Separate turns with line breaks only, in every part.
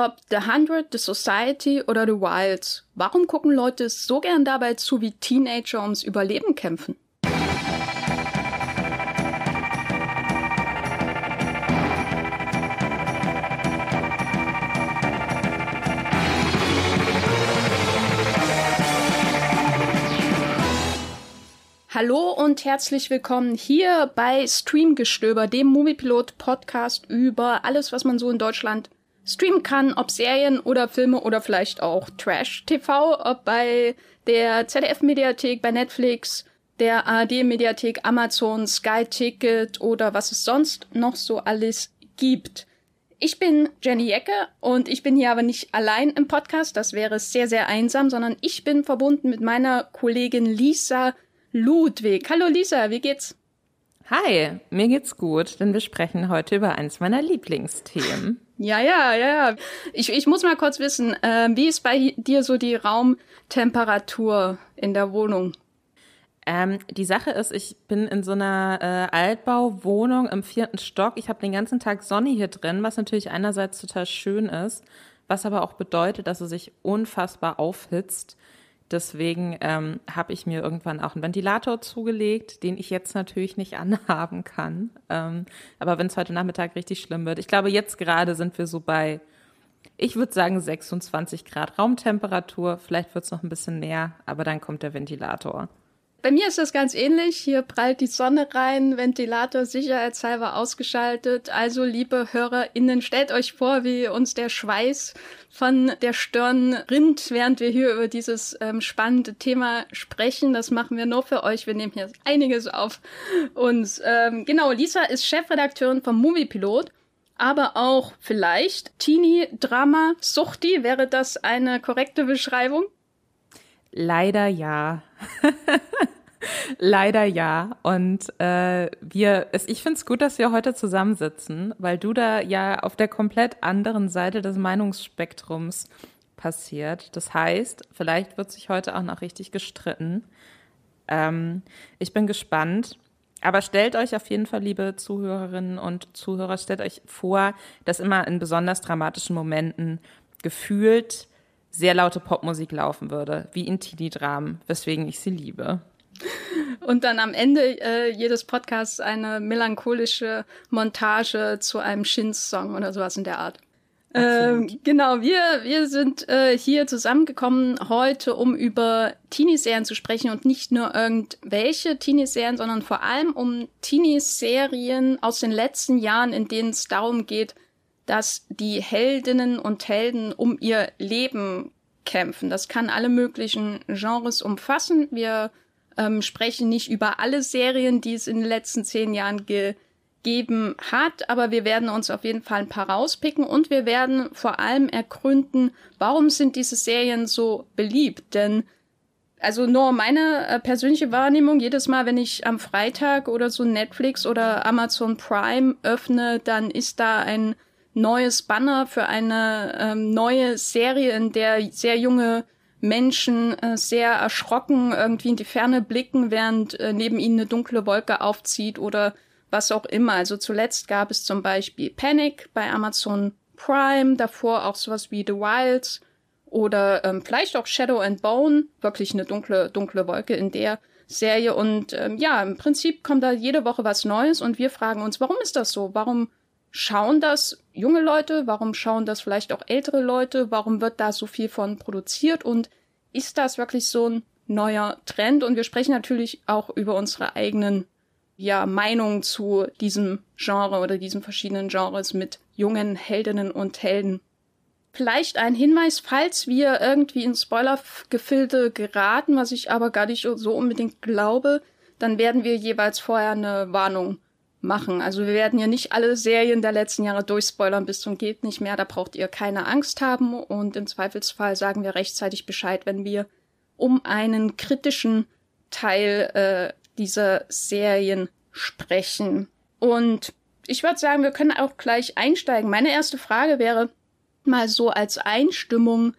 ob The Hundred, The Society oder The Wilds. Warum gucken Leute so gern dabei zu, wie Teenager ums Überleben kämpfen? Hallo und herzlich willkommen hier bei Streamgestöber, dem Moviepilot Podcast über alles, was man so in Deutschland streamen kann, ob Serien oder Filme oder vielleicht auch Trash TV, ob bei der ZDF Mediathek, bei Netflix, der ARD Mediathek, Amazon, Sky Ticket oder was es sonst noch so alles gibt. Ich bin Jenny Jecke und ich bin hier aber nicht allein im Podcast, das wäre sehr, sehr einsam, sondern ich bin verbunden mit meiner Kollegin Lisa Ludwig. Hallo Lisa, wie geht's?
Hi, mir geht's gut, denn wir sprechen heute über eins meiner Lieblingsthemen.
Ja, ja, ja. Ich, ich muss mal kurz wissen, äh, wie ist bei dir so die Raumtemperatur in der Wohnung?
Ähm, die Sache ist, ich bin in so einer äh, Altbauwohnung im vierten Stock. Ich habe den ganzen Tag Sonne hier drin, was natürlich einerseits total schön ist, was aber auch bedeutet, dass es sich unfassbar aufhitzt. Deswegen ähm, habe ich mir irgendwann auch einen Ventilator zugelegt, den ich jetzt natürlich nicht anhaben kann. Ähm, aber wenn es heute Nachmittag richtig schlimm wird, ich glaube, jetzt gerade sind wir so bei, ich würde sagen, 26 Grad Raumtemperatur. Vielleicht wird es noch ein bisschen näher, aber dann kommt der Ventilator.
Bei mir ist das ganz ähnlich. Hier prallt die Sonne rein, Ventilator sicherheitshalber ausgeschaltet. Also, liebe HörerInnen, stellt euch vor, wie uns der Schweiß von der Stirn rinnt, während wir hier über dieses ähm, spannende Thema sprechen. Das machen wir nur für euch. Wir nehmen hier einiges auf uns. Ähm, genau, Lisa ist Chefredakteurin vom Moviepilot aber auch vielleicht Teenie Drama Suchti. Wäre das eine korrekte Beschreibung?
Leider ja. Leider ja. Und äh, wir, ich finde es gut, dass wir heute zusammensitzen, weil du da ja auf der komplett anderen Seite des Meinungsspektrums passiert. Das heißt, vielleicht wird sich heute auch noch richtig gestritten. Ähm, ich bin gespannt. Aber stellt euch auf jeden Fall, liebe Zuhörerinnen und Zuhörer, stellt euch vor, dass immer in besonders dramatischen Momenten gefühlt sehr laute Popmusik laufen würde, wie in Teenie-Dramen, weswegen ich sie liebe.
Und dann am Ende äh, jedes Podcasts eine melancholische Montage zu einem Shins-Song oder sowas in der Art. Ähm, genau, wir, wir sind äh, hier zusammengekommen heute, um über Teenie-Serien zu sprechen und nicht nur irgendwelche Teenie-Serien, sondern vor allem um Teenie-Serien aus den letzten Jahren, in denen es darum geht, dass die Heldinnen und Helden um ihr Leben kämpfen. Das kann alle möglichen Genres umfassen. Wir ähm, sprechen nicht über alle Serien, die es in den letzten zehn Jahren gegeben hat, aber wir werden uns auf jeden Fall ein paar rauspicken und wir werden vor allem ergründen, warum sind diese Serien so beliebt? Denn also nur meine äh, persönliche Wahrnehmung, jedes Mal, wenn ich am Freitag oder so Netflix oder Amazon Prime öffne, dann ist da ein neues Banner für eine ähm, neue Serie, in der sehr junge Menschen äh, sehr erschrocken irgendwie in die Ferne blicken, während äh, neben ihnen eine dunkle Wolke aufzieht oder was auch immer. Also zuletzt gab es zum Beispiel Panic bei Amazon Prime, davor auch sowas wie The Wilds oder ähm, vielleicht auch Shadow and Bone, wirklich eine dunkle, dunkle Wolke in der Serie. Und ähm, ja, im Prinzip kommt da jede Woche was Neues und wir fragen uns, warum ist das so? Warum schauen das junge Leute? Warum schauen das vielleicht auch ältere Leute? Warum wird da so viel von produziert? Und ist das wirklich so ein neuer Trend? Und wir sprechen natürlich auch über unsere eigenen ja, Meinungen zu diesem Genre oder diesen verschiedenen Genres mit jungen Heldinnen und Helden. Vielleicht ein Hinweis, falls wir irgendwie in Spoilergefilde geraten, was ich aber gar nicht so unbedingt glaube, dann werden wir jeweils vorher eine Warnung machen. Also wir werden ja nicht alle Serien der letzten Jahre durchspoilern bis zum geht nicht mehr. Da braucht ihr keine Angst haben und im Zweifelsfall sagen wir rechtzeitig Bescheid, wenn wir um einen kritischen Teil äh, dieser Serien sprechen. Und ich würde sagen, wir können auch gleich einsteigen. Meine erste Frage wäre mal so als Einstimmung,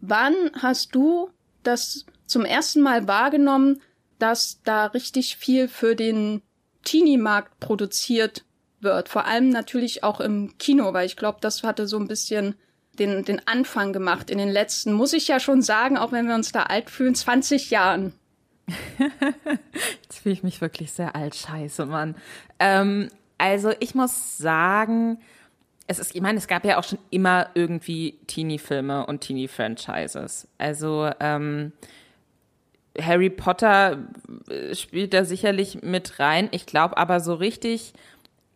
wann hast du das zum ersten Mal wahrgenommen, dass da richtig viel für den Teenie-Markt produziert wird. Vor allem natürlich auch im Kino, weil ich glaube, das hatte so ein bisschen den, den Anfang gemacht in den letzten, muss ich ja schon sagen, auch wenn wir uns da alt fühlen, 20 Jahren.
Jetzt fühle ich mich wirklich sehr alt. Scheiße, Mann. Ähm, also ich muss sagen, es ist, ich meine, es gab ja auch schon immer irgendwie Teenie-Filme und Teenie-Franchises. Also ähm, Harry Potter äh, spielt da sicherlich mit rein. Ich glaube aber so richtig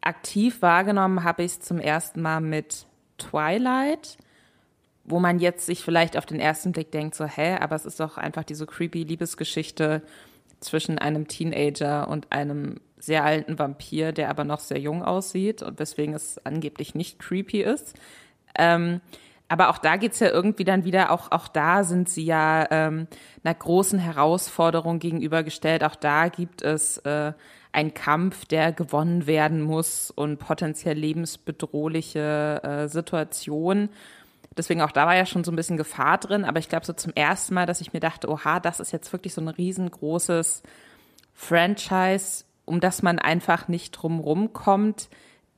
aktiv wahrgenommen habe ich es zum ersten Mal mit Twilight, wo man jetzt sich vielleicht auf den ersten Blick denkt, so, hä, aber es ist doch einfach diese creepy Liebesgeschichte zwischen einem Teenager und einem sehr alten Vampir, der aber noch sehr jung aussieht und weswegen es angeblich nicht creepy ist. Ähm, aber auch da geht's ja irgendwie dann wieder, auch, auch da sind sie ja ähm, einer großen Herausforderung gegenübergestellt. Auch da gibt es äh, einen Kampf, der gewonnen werden muss und potenziell lebensbedrohliche äh, Situationen. Deswegen auch da war ja schon so ein bisschen Gefahr drin. Aber ich glaube so zum ersten Mal, dass ich mir dachte, oha, das ist jetzt wirklich so ein riesengroßes Franchise, um das man einfach nicht drumrum kommt.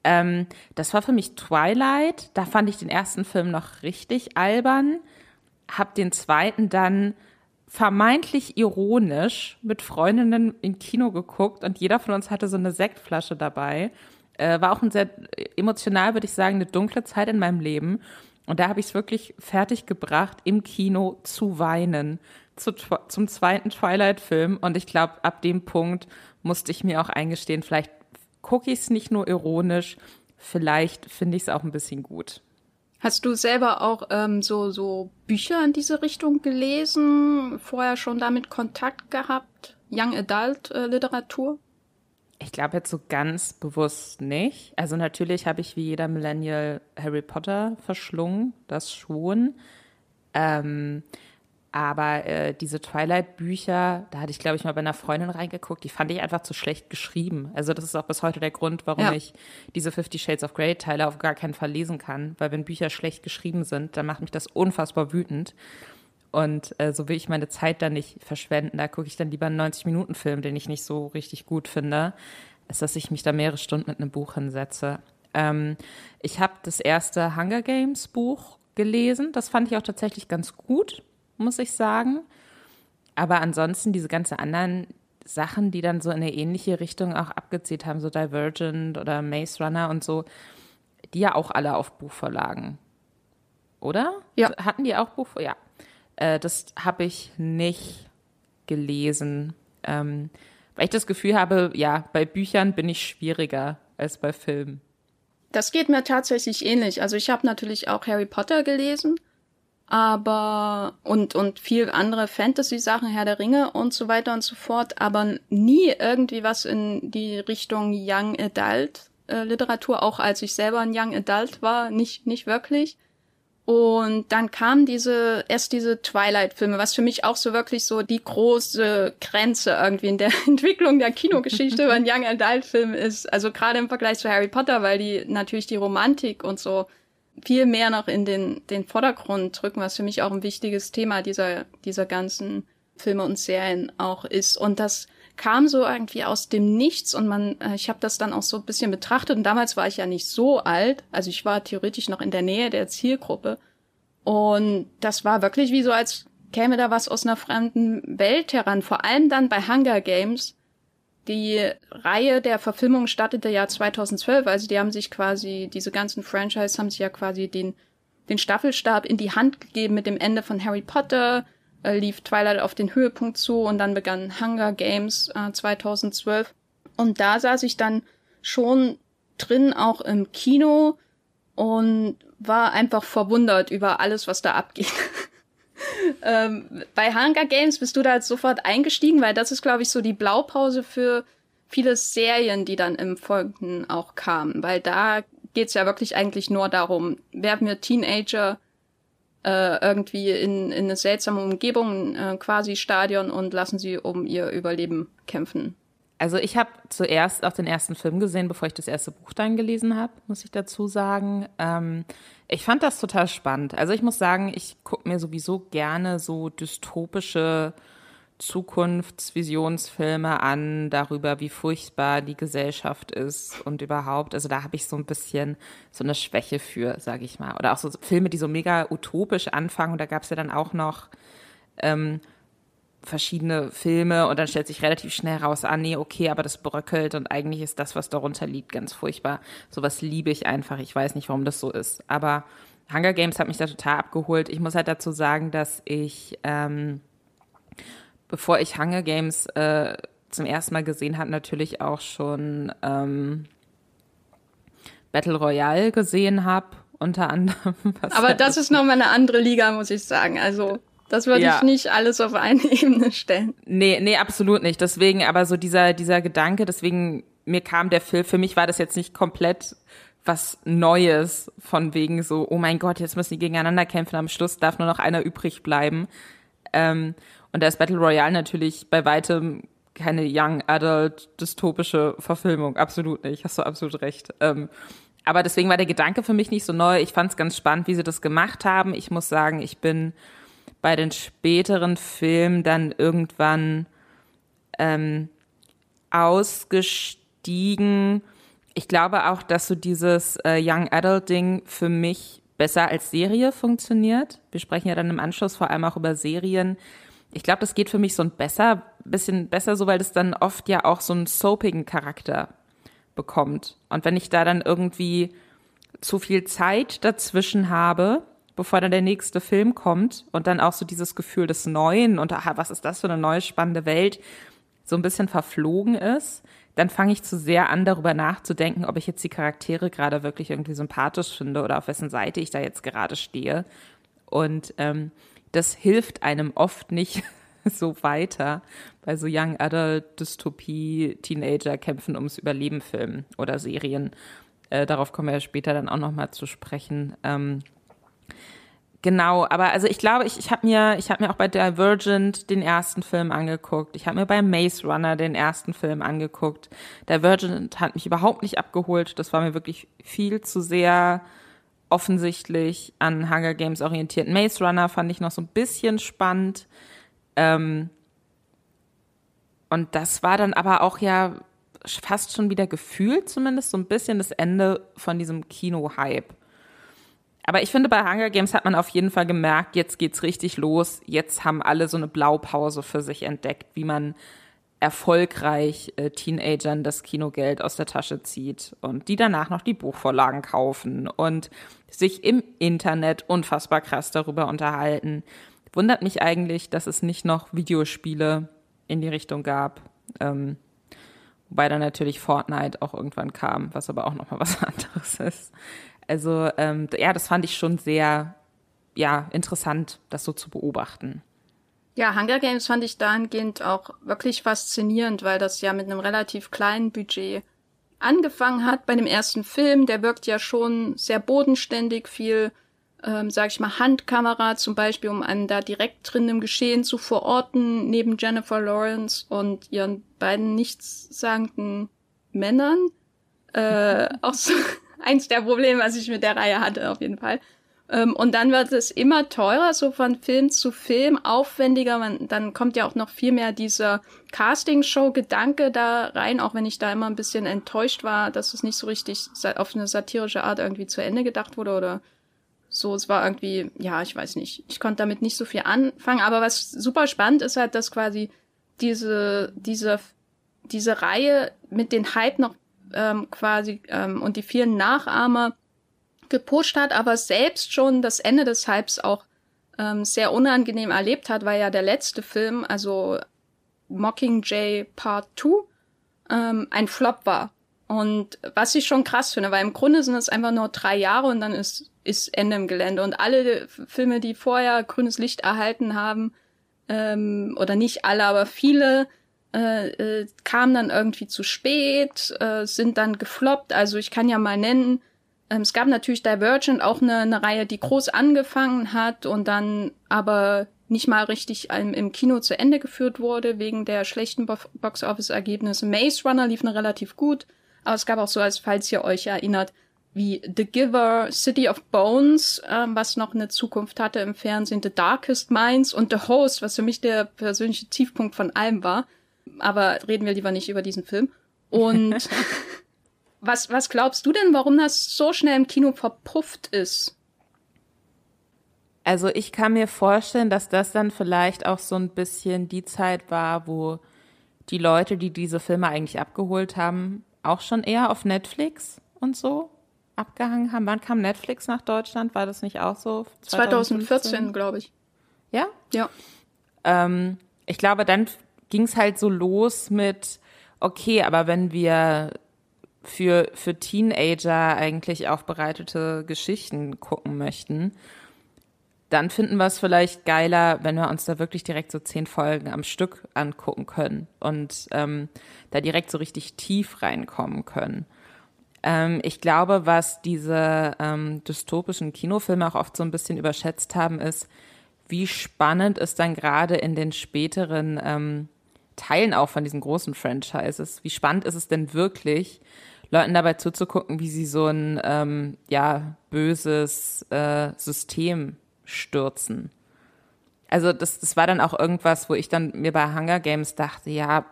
Ähm, das war für mich Twilight. Da fand ich den ersten Film noch richtig albern. Hab den zweiten dann vermeintlich ironisch mit Freundinnen im Kino geguckt und jeder von uns hatte so eine Sektflasche dabei. Äh, war auch ein sehr emotional, würde ich sagen, eine dunkle Zeit in meinem Leben. Und da habe ich es wirklich fertig gebracht, im Kino zu weinen zu, zum zweiten Twilight-Film. Und ich glaube, ab dem Punkt musste ich mir auch eingestehen, vielleicht gucke ich es nicht nur ironisch, vielleicht finde ich es auch ein bisschen gut.
Hast du selber auch ähm, so, so Bücher in diese Richtung gelesen, vorher schon damit Kontakt gehabt? Young Adult äh, Literatur?
Ich glaube jetzt so ganz bewusst nicht. Also natürlich habe ich wie jeder Millennial Harry Potter verschlungen, das schon. Ähm, aber äh, diese Twilight-Bücher, da hatte ich, glaube ich, mal bei einer Freundin reingeguckt, die fand ich einfach zu schlecht geschrieben. Also das ist auch bis heute der Grund, warum ja. ich diese Fifty Shades of Grey-Teile auf gar keinen Fall lesen kann. Weil wenn Bücher schlecht geschrieben sind, dann macht mich das unfassbar wütend. Und äh, so will ich meine Zeit dann nicht verschwenden. Da gucke ich dann lieber einen 90-Minuten-Film, den ich nicht so richtig gut finde, als dass ich mich da mehrere Stunden mit einem Buch hinsetze. Ähm, ich habe das erste Hunger Games Buch gelesen. Das fand ich auch tatsächlich ganz gut muss ich sagen. Aber ansonsten diese ganzen anderen Sachen, die dann so in eine ähnliche Richtung auch abgezielt haben, so Divergent oder Maze Runner und so, die ja auch alle auf Buchverlagen. Oder?
Ja.
Hatten die auch Buch? Ja. Äh, das habe ich nicht gelesen. Ähm, weil ich das Gefühl habe, ja, bei Büchern bin ich schwieriger als bei Filmen.
Das geht mir tatsächlich ähnlich. Also ich habe natürlich auch Harry Potter gelesen aber und und viel andere Fantasy Sachen Herr der Ringe und so weiter und so fort aber nie irgendwie was in die Richtung Young Adult äh, Literatur auch als ich selber ein Young Adult war nicht nicht wirklich. Und dann kam diese erst diese Twilight Filme was für mich auch so wirklich so die große Grenze irgendwie in der Entwicklung der Kinogeschichte über ein Young Adult Film ist. Also gerade im Vergleich zu Harry Potter weil die natürlich die Romantik und so viel mehr noch in den, den Vordergrund drücken, was für mich auch ein wichtiges Thema dieser, dieser ganzen Filme und Serien auch ist. Und das kam so irgendwie aus dem Nichts und man, äh, ich habe das dann auch so ein bisschen betrachtet und damals war ich ja nicht so alt, also ich war theoretisch noch in der Nähe der Zielgruppe. Und das war wirklich wie so, als käme da was aus einer fremden Welt heran, vor allem dann bei Hunger Games, die Reihe der Verfilmung startete ja 2012, also die haben sich quasi, diese ganzen Franchise haben sich ja quasi den, den Staffelstab in die Hand gegeben mit dem Ende von Harry Potter, äh, lief Twilight auf den Höhepunkt zu und dann begann Hunger Games äh, 2012. Und da saß ich dann schon drin, auch im Kino und war einfach verwundert über alles, was da abgeht. ähm, bei Hunger Games bist du da jetzt sofort eingestiegen, weil das ist, glaube ich, so die Blaupause für viele Serien, die dann im Folgenden auch kamen. Weil da geht's ja wirklich eigentlich nur darum, werfen wir Teenager äh, irgendwie in, in eine seltsame Umgebung, äh, quasi Stadion und lassen sie um ihr Überleben kämpfen.
Also ich habe zuerst auch den ersten Film gesehen, bevor ich das erste Buch dann gelesen habe, muss ich dazu sagen. Ähm, ich fand das total spannend. Also ich muss sagen, ich gucke mir sowieso gerne so dystopische Zukunftsvisionsfilme an darüber, wie furchtbar die Gesellschaft ist und überhaupt. Also da habe ich so ein bisschen so eine Schwäche für, sage ich mal. Oder auch so Filme, die so mega utopisch anfangen. Und da gab es ja dann auch noch ähm, verschiedene Filme und dann stellt sich relativ schnell raus, ah nee, okay, aber das bröckelt und eigentlich ist das, was darunter liegt, ganz furchtbar. Sowas liebe ich einfach. Ich weiß nicht, warum das so ist. Aber Hunger Games hat mich da total abgeholt. Ich muss halt dazu sagen, dass ich, ähm, bevor ich Hunger Games äh, zum ersten Mal gesehen habe, natürlich auch schon ähm, Battle Royale gesehen habe, unter anderem.
Aber das ist nochmal eine andere Liga, muss ich sagen. Also das würde ja. ich nicht alles auf eine Ebene stellen.
Nee, nee, absolut nicht. Deswegen, aber so dieser, dieser Gedanke, deswegen, mir kam der Film, für mich war das jetzt nicht komplett was Neues, von wegen so, oh mein Gott, jetzt müssen die gegeneinander kämpfen, am Schluss darf nur noch einer übrig bleiben. Ähm, und da ist Battle Royale natürlich bei weitem keine Young Adult dystopische Verfilmung, absolut nicht, hast du absolut recht. Ähm, aber deswegen war der Gedanke für mich nicht so neu. Ich fand es ganz spannend, wie sie das gemacht haben. Ich muss sagen, ich bin bei den späteren Filmen dann irgendwann ähm, ausgestiegen. Ich glaube auch, dass so dieses äh, Young Adult Ding für mich besser als Serie funktioniert. Wir sprechen ja dann im Anschluss vor allem auch über Serien. Ich glaube, das geht für mich so ein besser, bisschen besser so, weil das dann oft ja auch so einen soapigen Charakter bekommt. Und wenn ich da dann irgendwie zu viel Zeit dazwischen habe, bevor dann der nächste Film kommt und dann auch so dieses Gefühl des Neuen und aha, was ist das für eine neue spannende Welt so ein bisschen verflogen ist, dann fange ich zu sehr an, darüber nachzudenken, ob ich jetzt die Charaktere gerade wirklich irgendwie sympathisch finde oder auf wessen Seite ich da jetzt gerade stehe. Und ähm, das hilft einem oft nicht so weiter bei so Young Adult Dystopie Teenager kämpfen ums Überleben Filmen oder Serien. Äh, darauf kommen wir ja später dann auch noch mal zu sprechen. Ähm, Genau, aber also ich glaube, ich, ich habe mir, ich habe mir auch bei Divergent den ersten Film angeguckt. Ich habe mir bei Maze Runner den ersten Film angeguckt. Divergent hat mich überhaupt nicht abgeholt. Das war mir wirklich viel zu sehr offensichtlich an Hunger Games orientiert. Maze Runner fand ich noch so ein bisschen spannend. Ähm und das war dann aber auch ja fast schon wieder gefühlt zumindest so ein bisschen das Ende von diesem Kino-Hype. Aber ich finde, bei Hunger Games hat man auf jeden Fall gemerkt, jetzt geht's richtig los. Jetzt haben alle so eine Blaupause für sich entdeckt, wie man erfolgreich äh, Teenagern das Kinogeld aus der Tasche zieht und die danach noch die Buchvorlagen kaufen und sich im Internet unfassbar krass darüber unterhalten. Wundert mich eigentlich, dass es nicht noch Videospiele in die Richtung gab. Ähm, wobei dann natürlich Fortnite auch irgendwann kam, was aber auch nochmal was anderes ist. Also ähm, ja, das fand ich schon sehr ja, interessant, das so zu beobachten.
Ja, Hunger Games fand ich dahingehend auch wirklich faszinierend, weil das ja mit einem relativ kleinen Budget angefangen hat bei dem ersten Film. Der wirkt ja schon sehr bodenständig, viel, ähm, sag ich mal, Handkamera zum Beispiel, um einen da direkt drin im Geschehen zu verorten, neben Jennifer Lawrence und ihren beiden nichtssagenden Männern. Äh, auch so eins der Probleme, was ich mit der Reihe hatte, auf jeden Fall. Ähm, und dann wird es immer teurer, so von Film zu Film, aufwendiger. Man, dann kommt ja auch noch viel mehr dieser Casting-Show-Gedanke da rein, auch wenn ich da immer ein bisschen enttäuscht war, dass es nicht so richtig auf eine satirische Art irgendwie zu Ende gedacht wurde oder so. Es war irgendwie, ja, ich weiß nicht. Ich konnte damit nicht so viel anfangen. Aber was super spannend ist halt, dass quasi diese, diese, diese Reihe mit den Hype noch ähm, quasi ähm, und die vielen Nachahmer gepusht hat, aber selbst schon das Ende des Hypes auch ähm, sehr unangenehm erlebt hat, weil ja der letzte Film, also Mockingjay Part 2, ähm, ein Flop war. Und was ich schon krass finde, weil im Grunde sind es einfach nur drei Jahre und dann ist, ist Ende im Gelände. Und alle Filme, die vorher grünes Licht erhalten haben, ähm, oder nicht alle, aber viele, äh, äh, kamen dann irgendwie zu spät, äh, sind dann gefloppt. Also ich kann ja mal nennen, ähm, es gab natürlich Divergent, auch eine, eine Reihe, die groß angefangen hat und dann aber nicht mal richtig im, im Kino zu Ende geführt wurde, wegen der schlechten Bo Box-Office-Ergebnisse. Maze Runner lief noch relativ gut, aber es gab auch so, als falls ihr euch erinnert, wie The Giver, City of Bones, ähm, was noch eine Zukunft hatte im Fernsehen, The Darkest Minds und The Host, was für mich der persönliche Tiefpunkt von allem war. Aber reden wir lieber nicht über diesen Film. Und was, was glaubst du denn, warum das so schnell im Kino verpufft ist?
Also ich kann mir vorstellen, dass das dann vielleicht auch so ein bisschen die Zeit war, wo die Leute, die diese Filme eigentlich abgeholt haben, auch schon eher auf Netflix und so abgehangen haben. Wann kam Netflix nach Deutschland? War das nicht auch so?
2015, 2014, glaube ich.
Ja?
Ja.
Ähm, ich glaube, dann ging es halt so los mit, okay, aber wenn wir für, für Teenager eigentlich aufbereitete Geschichten gucken möchten, dann finden wir es vielleicht geiler, wenn wir uns da wirklich direkt so zehn Folgen am Stück angucken können und ähm, da direkt so richtig tief reinkommen können. Ähm, ich glaube, was diese ähm, dystopischen Kinofilme auch oft so ein bisschen überschätzt haben, ist, wie spannend es dann gerade in den späteren ähm, Teilen auch von diesen großen Franchises, wie spannend ist es denn wirklich, Leuten dabei zuzugucken, wie sie so ein ähm, ja böses äh, System stürzen. Also das, das war dann auch irgendwas, wo ich dann mir bei Hunger Games dachte, ja,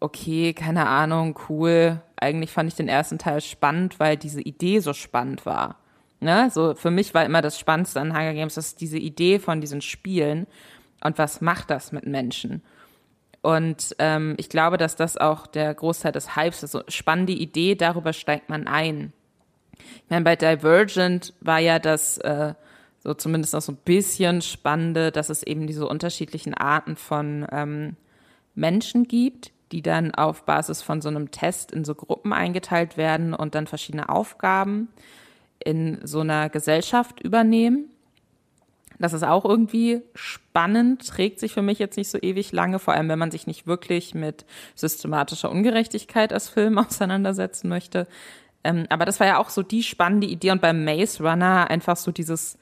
okay, keine Ahnung, cool. Eigentlich fand ich den ersten Teil spannend, weil diese Idee so spannend war. Ne? So für mich war immer das Spannendste an Hunger Games, dass diese Idee von diesen Spielen und was macht das mit Menschen. Und ähm, ich glaube, dass das auch der Großteil des Hypes ist. Spannende Idee, darüber steigt man ein. Ich meine, bei Divergent war ja das äh, so zumindest noch so ein bisschen spannende, dass es eben diese unterschiedlichen Arten von ähm, Menschen gibt, die dann auf Basis von so einem Test in so Gruppen eingeteilt werden und dann verschiedene Aufgaben in so einer Gesellschaft übernehmen. Das ist auch irgendwie spannend, trägt sich für mich jetzt nicht so ewig lange, vor allem wenn man sich nicht wirklich mit systematischer Ungerechtigkeit als Film auseinandersetzen möchte. Ähm, aber das war ja auch so die spannende Idee und beim Maze Runner einfach so dieses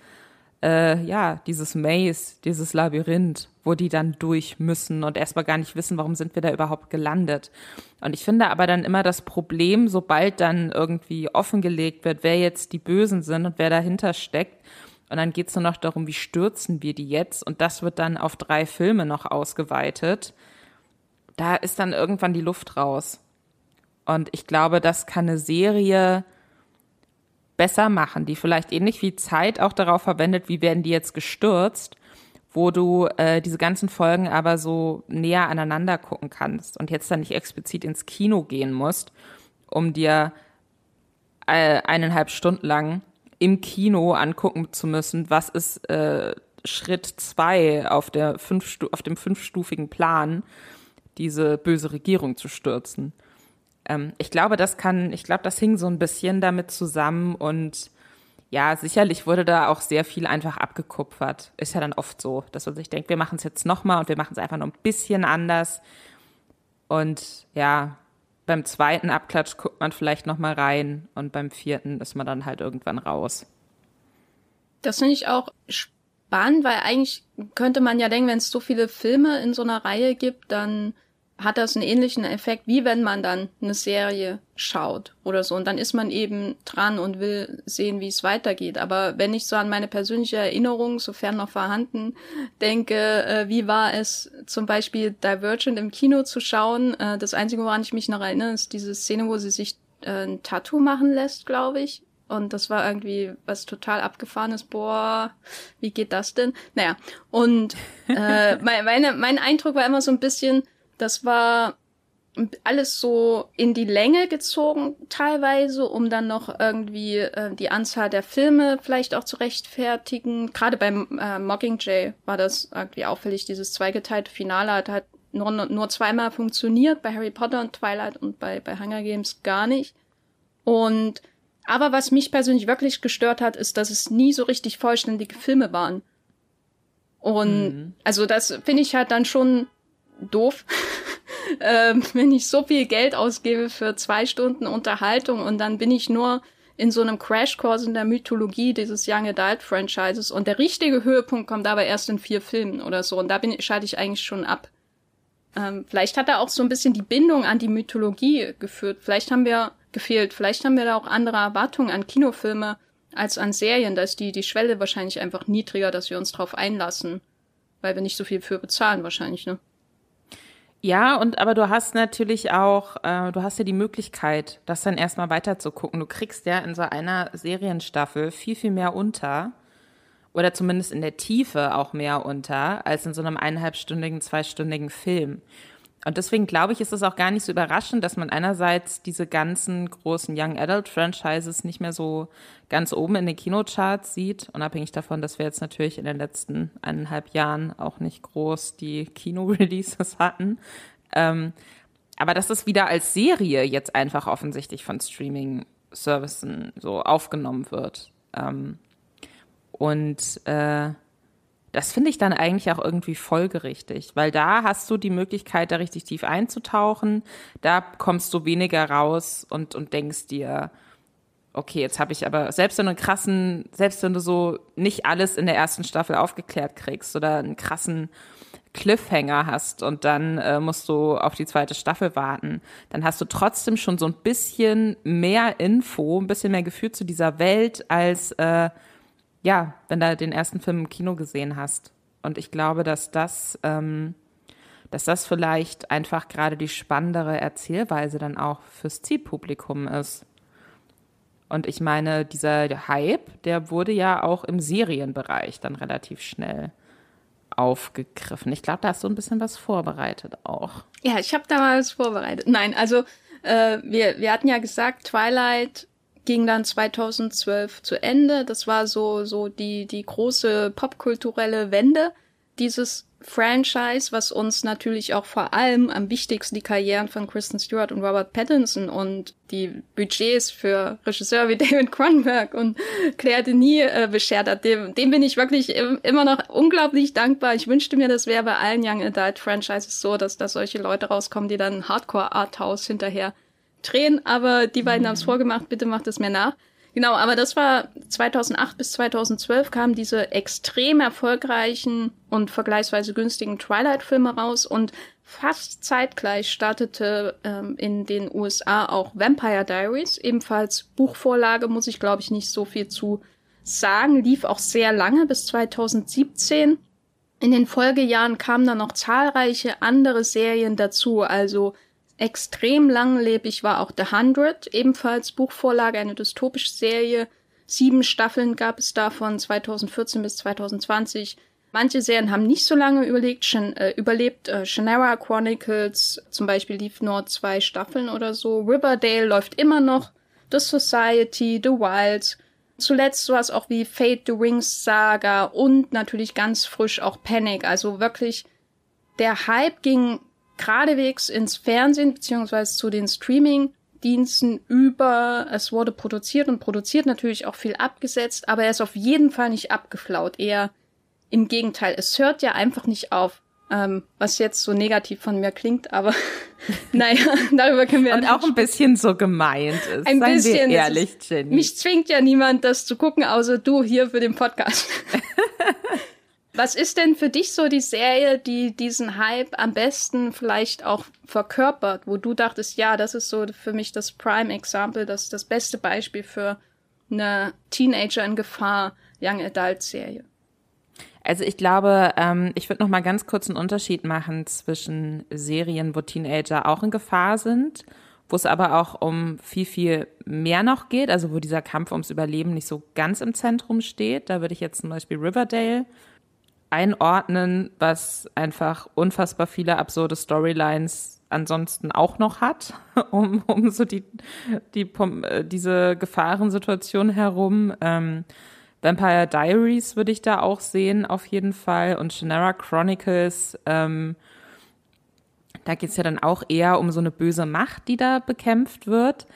äh, ja, dieses Maze, dieses Labyrinth, wo die dann durch müssen und erstmal gar nicht wissen, warum sind wir da überhaupt gelandet. Und ich finde aber dann immer das Problem, sobald dann irgendwie offengelegt wird, wer jetzt die Bösen sind und wer dahinter steckt. Und dann geht es nur noch darum, wie stürzen wir die jetzt? Und das wird dann auf drei Filme noch ausgeweitet. Da ist dann irgendwann die Luft raus. Und ich glaube, das kann eine Serie besser machen, die vielleicht ähnlich wie Zeit auch darauf verwendet, wie werden die jetzt gestürzt, wo du äh, diese ganzen Folgen aber so näher aneinander gucken kannst und jetzt dann nicht explizit ins Kino gehen musst, um dir äh, eineinhalb Stunden lang im Kino angucken zu müssen, was ist äh, Schritt zwei auf, der fünf, auf dem fünfstufigen Plan, diese böse Regierung zu stürzen ähm, ich glaube, das kann, ich glaube, das hing so ein bisschen damit zusammen und ja, sicherlich wurde da auch sehr viel einfach abgekupfert. Ist ja dann oft so, dass man sich denkt, wir machen es jetzt nochmal und wir machen es einfach noch ein bisschen anders. Und ja, beim zweiten Abklatsch guckt man vielleicht nochmal rein und beim vierten ist man dann halt irgendwann raus.
Das finde ich auch spannend, weil eigentlich könnte man ja denken, wenn es so viele Filme in so einer Reihe gibt, dann hat das einen ähnlichen Effekt, wie wenn man dann eine Serie schaut oder so. Und dann ist man eben dran und will sehen, wie es weitergeht. Aber wenn ich so an meine persönliche Erinnerung, sofern noch vorhanden, denke, äh, wie war es zum Beispiel Divergent im Kino zu schauen? Äh, das Einzige, woran ich mich noch erinnere, ist diese Szene, wo sie sich äh, ein Tattoo machen lässt, glaube ich. Und das war irgendwie was total abgefahrenes. Boah, wie geht das denn? Naja, und äh, meine, mein Eindruck war immer so ein bisschen, das war alles so in die Länge gezogen teilweise, um dann noch irgendwie äh, die Anzahl der Filme vielleicht auch zu rechtfertigen. Gerade beim äh, Mockingjay war das irgendwie auffällig. Dieses zweigeteilte Finale hat halt nur, nur zweimal funktioniert, bei Harry Potter und Twilight und bei, bei Hunger Games gar nicht. Und aber was mich persönlich wirklich gestört hat, ist, dass es nie so richtig vollständige Filme waren. Und mhm. also das finde ich halt dann schon doof, ähm, wenn ich so viel Geld ausgebe für zwei Stunden Unterhaltung und dann bin ich nur in so einem Crashkurs in der Mythologie dieses Young Adult Franchises und der richtige Höhepunkt kommt aber erst in vier Filmen oder so und da bin, schalte ich eigentlich schon ab. Ähm, vielleicht hat er auch so ein bisschen die Bindung an die Mythologie geführt. Vielleicht haben wir gefehlt. Vielleicht haben wir da auch andere Erwartungen an Kinofilme als an Serien. Da ist die, die Schwelle wahrscheinlich einfach niedriger, dass wir uns drauf einlassen. Weil wir nicht so viel für bezahlen wahrscheinlich, ne?
Ja, und aber du hast natürlich auch, äh, du hast ja die Möglichkeit, das dann erstmal weiter zu gucken. Du kriegst ja in so einer Serienstaffel viel, viel mehr unter. Oder zumindest in der Tiefe auch mehr unter, als in so einem eineinhalbstündigen, zweistündigen Film. Und deswegen glaube ich, ist es auch gar nicht so überraschend, dass man einerseits diese ganzen großen Young Adult Franchises nicht mehr so ganz oben in den Kinocharts sieht, unabhängig davon, dass wir jetzt natürlich in den letzten eineinhalb Jahren auch nicht groß die Kino-Releases hatten. Ähm, aber dass es wieder als Serie jetzt einfach offensichtlich von Streaming-Services so aufgenommen wird. Ähm, und äh, das finde ich dann eigentlich auch irgendwie folgerichtig, weil da hast du die Möglichkeit, da richtig tief einzutauchen. Da kommst du weniger raus und, und denkst dir, okay, jetzt habe ich aber, selbst wenn du einen krassen, selbst wenn du so nicht alles in der ersten Staffel aufgeklärt kriegst oder einen krassen Cliffhanger hast und dann äh, musst du auf die zweite Staffel warten, dann hast du trotzdem schon so ein bisschen mehr Info, ein bisschen mehr Gefühl zu dieser Welt als äh, ja, wenn du den ersten Film im Kino gesehen hast. Und ich glaube, dass das, ähm, dass das vielleicht einfach gerade die spannendere Erzählweise dann auch fürs Zielpublikum ist. Und ich meine, dieser Hype, der wurde ja auch im Serienbereich dann relativ schnell aufgegriffen. Ich glaube, da hast du ein bisschen was vorbereitet auch.
Ja, ich habe da mal was vorbereitet. Nein, also äh, wir, wir hatten ja gesagt, Twilight ging dann 2012 zu Ende. Das war so, so die, die große popkulturelle Wende dieses Franchise, was uns natürlich auch vor allem am wichtigsten die Karrieren von Kristen Stewart und Robert Pattinson und die Budgets für Regisseure wie David Cronenberg und Claire Denis äh, beschert hat. Dem, dem bin ich wirklich immer noch unglaublich dankbar. Ich wünschte mir, das wäre bei allen Young Adult Franchises so, dass da solche Leute rauskommen, die dann Hardcore Arthouse hinterher drehen, aber die beiden mhm. haben es vorgemacht, bitte macht es mir nach. Genau, aber das war 2008 bis 2012 kamen diese extrem erfolgreichen und vergleichsweise günstigen Twilight-Filme raus und fast zeitgleich startete ähm, in den USA auch Vampire Diaries, ebenfalls Buchvorlage, muss ich glaube ich nicht so viel zu sagen, lief auch sehr lange bis 2017. In den Folgejahren kamen dann noch zahlreiche andere Serien dazu, also Extrem langlebig war auch The Hundred, ebenfalls Buchvorlage, eine dystopische Serie. Sieben Staffeln gab es davon 2014 bis 2020. Manche Serien haben nicht so lange überlegt, schon, äh, überlebt. Äh, Shannara Chronicles zum Beispiel lief nur zwei Staffeln oder so. Riverdale läuft immer noch. The Society, The Wilds. Zuletzt sowas auch wie Fate the Rings Saga und natürlich ganz frisch auch Panic. Also wirklich, der Hype ging geradewegs ins Fernsehen beziehungsweise zu den Streaming-Diensten über. Es wurde produziert und produziert natürlich auch viel abgesetzt, aber er ist auf jeden Fall nicht abgeflaut. Eher im Gegenteil. Es hört ja einfach nicht auf. Ähm, was jetzt so negativ von mir klingt, aber naja, darüber können wir
Und auch ein bisschen so gemeint ist.
Ein
Seien
bisschen.
Wir ehrlich, Jenny.
Mich zwingt ja niemand, das zu gucken, außer du hier für den Podcast. Was ist denn für dich so die Serie, die diesen Hype am besten vielleicht auch verkörpert, wo du dachtest, ja, das ist so für mich das Prime-Example, das das beste Beispiel für eine Teenager in Gefahr Young Adult Serie?
Also ich glaube, ähm, ich würde noch mal ganz kurz einen Unterschied machen zwischen Serien, wo Teenager auch in Gefahr sind, wo es aber auch um viel, viel mehr noch geht, also wo dieser Kampf ums Überleben nicht so ganz im Zentrum steht. Da würde ich jetzt zum Beispiel Riverdale einordnen, was einfach unfassbar viele absurde Storylines ansonsten auch noch hat, um, um so die, die, äh, diese Gefahrensituation herum. Ähm, Vampire Diaries würde ich da auch sehen, auf jeden Fall. Und Shannara Chronicles, ähm, da geht's ja dann auch eher um so eine böse Macht, die da bekämpft wird.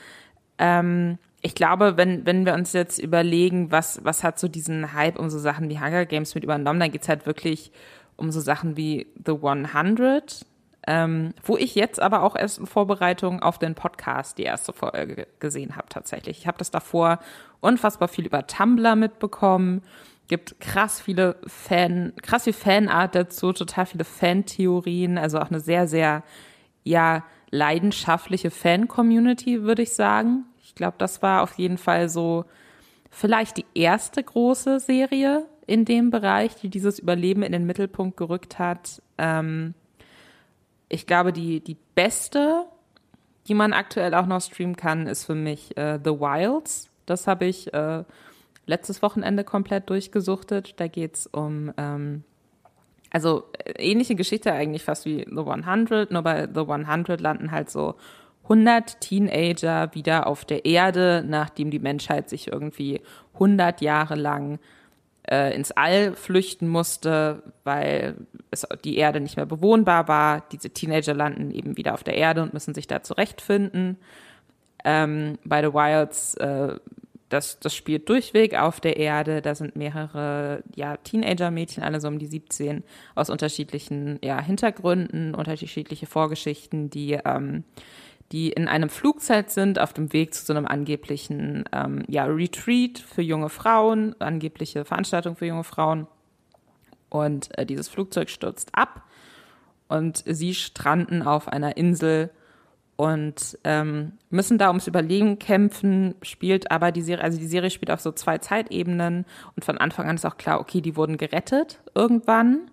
Ähm, ich glaube, wenn, wenn wir uns jetzt überlegen, was, was hat so diesen Hype um so Sachen wie Hunger Games mit übernommen, dann geht's halt wirklich um so Sachen wie The 100, ähm, wo ich jetzt aber auch erst in Vorbereitung auf den Podcast die erste Folge gesehen habe tatsächlich. Ich habe das davor unfassbar viel über Tumblr mitbekommen, gibt krass viele Fan, krass viel Fanart dazu, total viele Fantheorien, also auch eine sehr, sehr, ja, leidenschaftliche Fan-Community, würde ich sagen. Ich glaube, das war auf jeden Fall so vielleicht die erste große Serie in dem Bereich, die dieses Überleben in den Mittelpunkt gerückt hat. Ähm, ich glaube, die, die beste, die man aktuell auch noch streamen kann, ist für mich äh, The Wilds. Das habe ich äh, letztes Wochenende komplett durchgesuchtet. Da geht es um, ähm, also äh, ähnliche Geschichte eigentlich fast wie The 100, nur bei The 100 landen halt so 100 Teenager wieder auf der Erde, nachdem die Menschheit sich irgendwie 100 Jahre lang äh, ins All flüchten musste, weil es, die Erde nicht mehr bewohnbar war. Diese Teenager landen eben wieder auf der Erde und müssen sich da zurechtfinden. Ähm, bei The Wilds, äh, das, das spielt durchweg auf der Erde. Da sind mehrere ja, Teenager-Mädchen, alle so um die 17, aus unterschiedlichen ja, Hintergründen, unterschiedliche Vorgeschichten, die ähm, die in einem Flugzeit sind, auf dem Weg zu so einem angeblichen ähm, ja, Retreat für junge Frauen, angebliche Veranstaltung für junge Frauen. Und äh, dieses Flugzeug stürzt ab und sie stranden auf einer Insel und ähm, müssen da ums Überleben kämpfen, spielt aber die Serie, also die Serie spielt auf so zwei Zeitebenen und von Anfang an ist auch klar, okay, die wurden gerettet irgendwann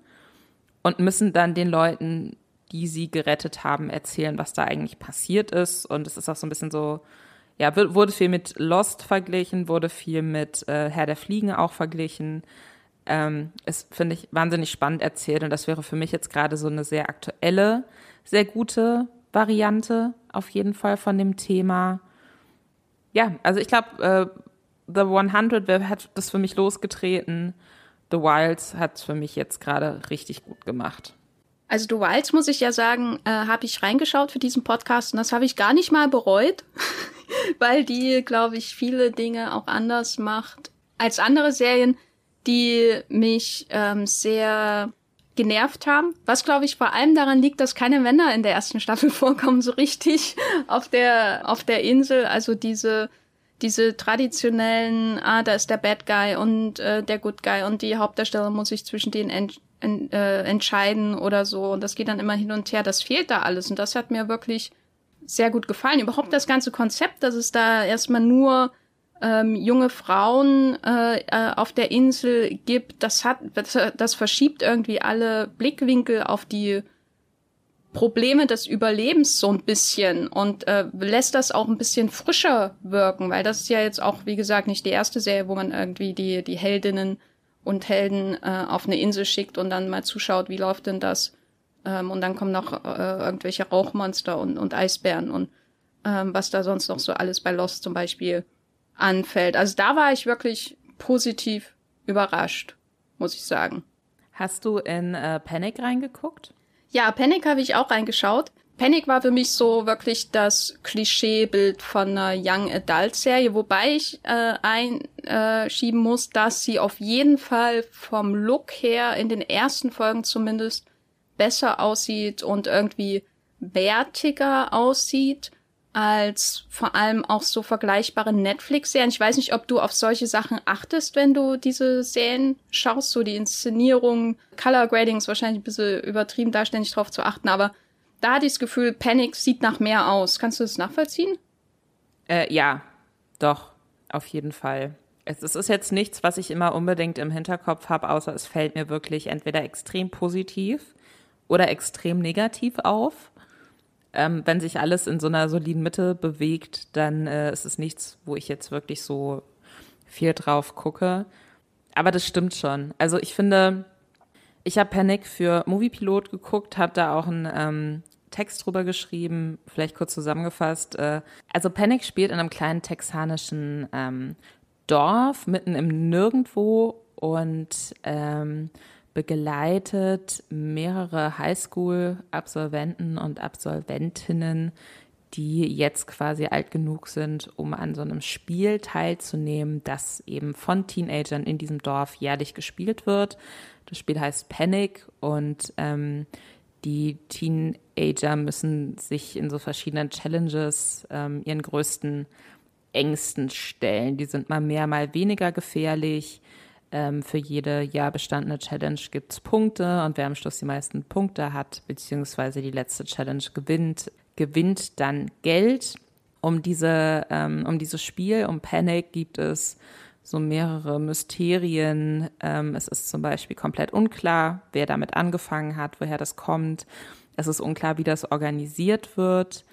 und müssen dann den Leuten die sie gerettet haben, erzählen, was da eigentlich passiert ist. Und es ist auch so ein bisschen so, ja, wurde viel mit Lost verglichen, wurde viel mit äh, Herr der Fliegen auch verglichen. Ähm, ist, finde ich, wahnsinnig spannend erzählt. Und das wäre für mich jetzt gerade so eine sehr aktuelle, sehr gute Variante auf jeden Fall von dem Thema. Ja, also ich glaube, äh, The 100 wer hat das für mich losgetreten. The Wilds hat es für mich jetzt gerade richtig gut gemacht.
Also du Wilds, muss ich ja sagen, äh, habe ich reingeschaut für diesen Podcast und das habe ich gar nicht mal bereut, weil die, glaube ich, viele Dinge auch anders macht als andere Serien, die mich ähm, sehr genervt haben. Was, glaube ich, vor allem daran liegt, dass keine Männer in der ersten Staffel vorkommen, so richtig auf der, auf der Insel. Also diese, diese traditionellen, ah, da ist der Bad Guy und äh, der Good Guy und die Hauptdarsteller muss sich zwischen denen en, äh, entscheiden oder so. Und das geht dann immer hin und her. Das fehlt da alles. Und das hat mir wirklich sehr gut gefallen. Überhaupt das ganze Konzept, dass es da erstmal nur ähm, junge Frauen äh, äh, auf der Insel gibt, das hat, das, das verschiebt irgendwie alle Blickwinkel auf die Probleme des Überlebens so ein bisschen und äh, lässt das auch ein bisschen frischer wirken, weil das ist ja jetzt auch, wie gesagt, nicht die erste Serie, wo man irgendwie die, die Heldinnen und Helden äh, auf eine Insel schickt und dann mal zuschaut, wie läuft denn das? Ähm, und dann kommen noch äh, irgendwelche Rauchmonster und, und Eisbären und ähm, was da sonst noch so alles bei Lost zum Beispiel anfällt. Also da war ich wirklich positiv überrascht, muss ich sagen.
Hast du in äh, Panic reingeguckt?
Ja, Panic habe ich auch reingeschaut. Panic war für mich so wirklich das Klischeebild von einer Young Adult Serie, wobei ich äh, einschieben muss, dass sie auf jeden Fall vom Look her in den ersten Folgen zumindest besser aussieht und irgendwie wertiger aussieht als vor allem auch so vergleichbare Netflix-Serien. Ich weiß nicht, ob du auf solche Sachen achtest, wenn du diese Serien schaust, so die Inszenierung, Color Grading ist wahrscheinlich ein bisschen übertrieben, da ständig drauf zu achten, aber da hatte das Gefühl, Panic sieht nach mehr aus. Kannst du das nachvollziehen?
Äh, ja, doch, auf jeden Fall. Es, es ist jetzt nichts, was ich immer unbedingt im Hinterkopf habe, außer es fällt mir wirklich entweder extrem positiv oder extrem negativ auf. Ähm, wenn sich alles in so einer soliden Mitte bewegt, dann äh, ist es nichts, wo ich jetzt wirklich so viel drauf gucke. Aber das stimmt schon. Also ich finde, ich habe Panic für Moviepilot geguckt, habe da auch ein ähm, Text drüber geschrieben, vielleicht kurz zusammengefasst. Äh, also Panic spielt in einem kleinen texanischen ähm, Dorf mitten im Nirgendwo und ähm, begleitet mehrere Highschool-Absolventen und Absolventinnen, die jetzt quasi alt genug sind, um an so einem Spiel teilzunehmen, das eben von Teenagern in diesem Dorf jährlich gespielt wird. Das Spiel heißt Panic und ähm, die Teenager müssen sich in so verschiedenen Challenges ähm, ihren größten Ängsten stellen. Die sind mal mehr, mal weniger gefährlich. Ähm, für jede Jahr bestandene Challenge gibt es Punkte und wer am Schluss die meisten Punkte hat, beziehungsweise die letzte Challenge gewinnt, gewinnt dann Geld. Um diese, ähm, um dieses Spiel, um Panic gibt es so mehrere Mysterien. Ähm, es ist zum Beispiel komplett unklar, wer damit angefangen hat, woher das kommt. Es ist unklar, wie das organisiert wird.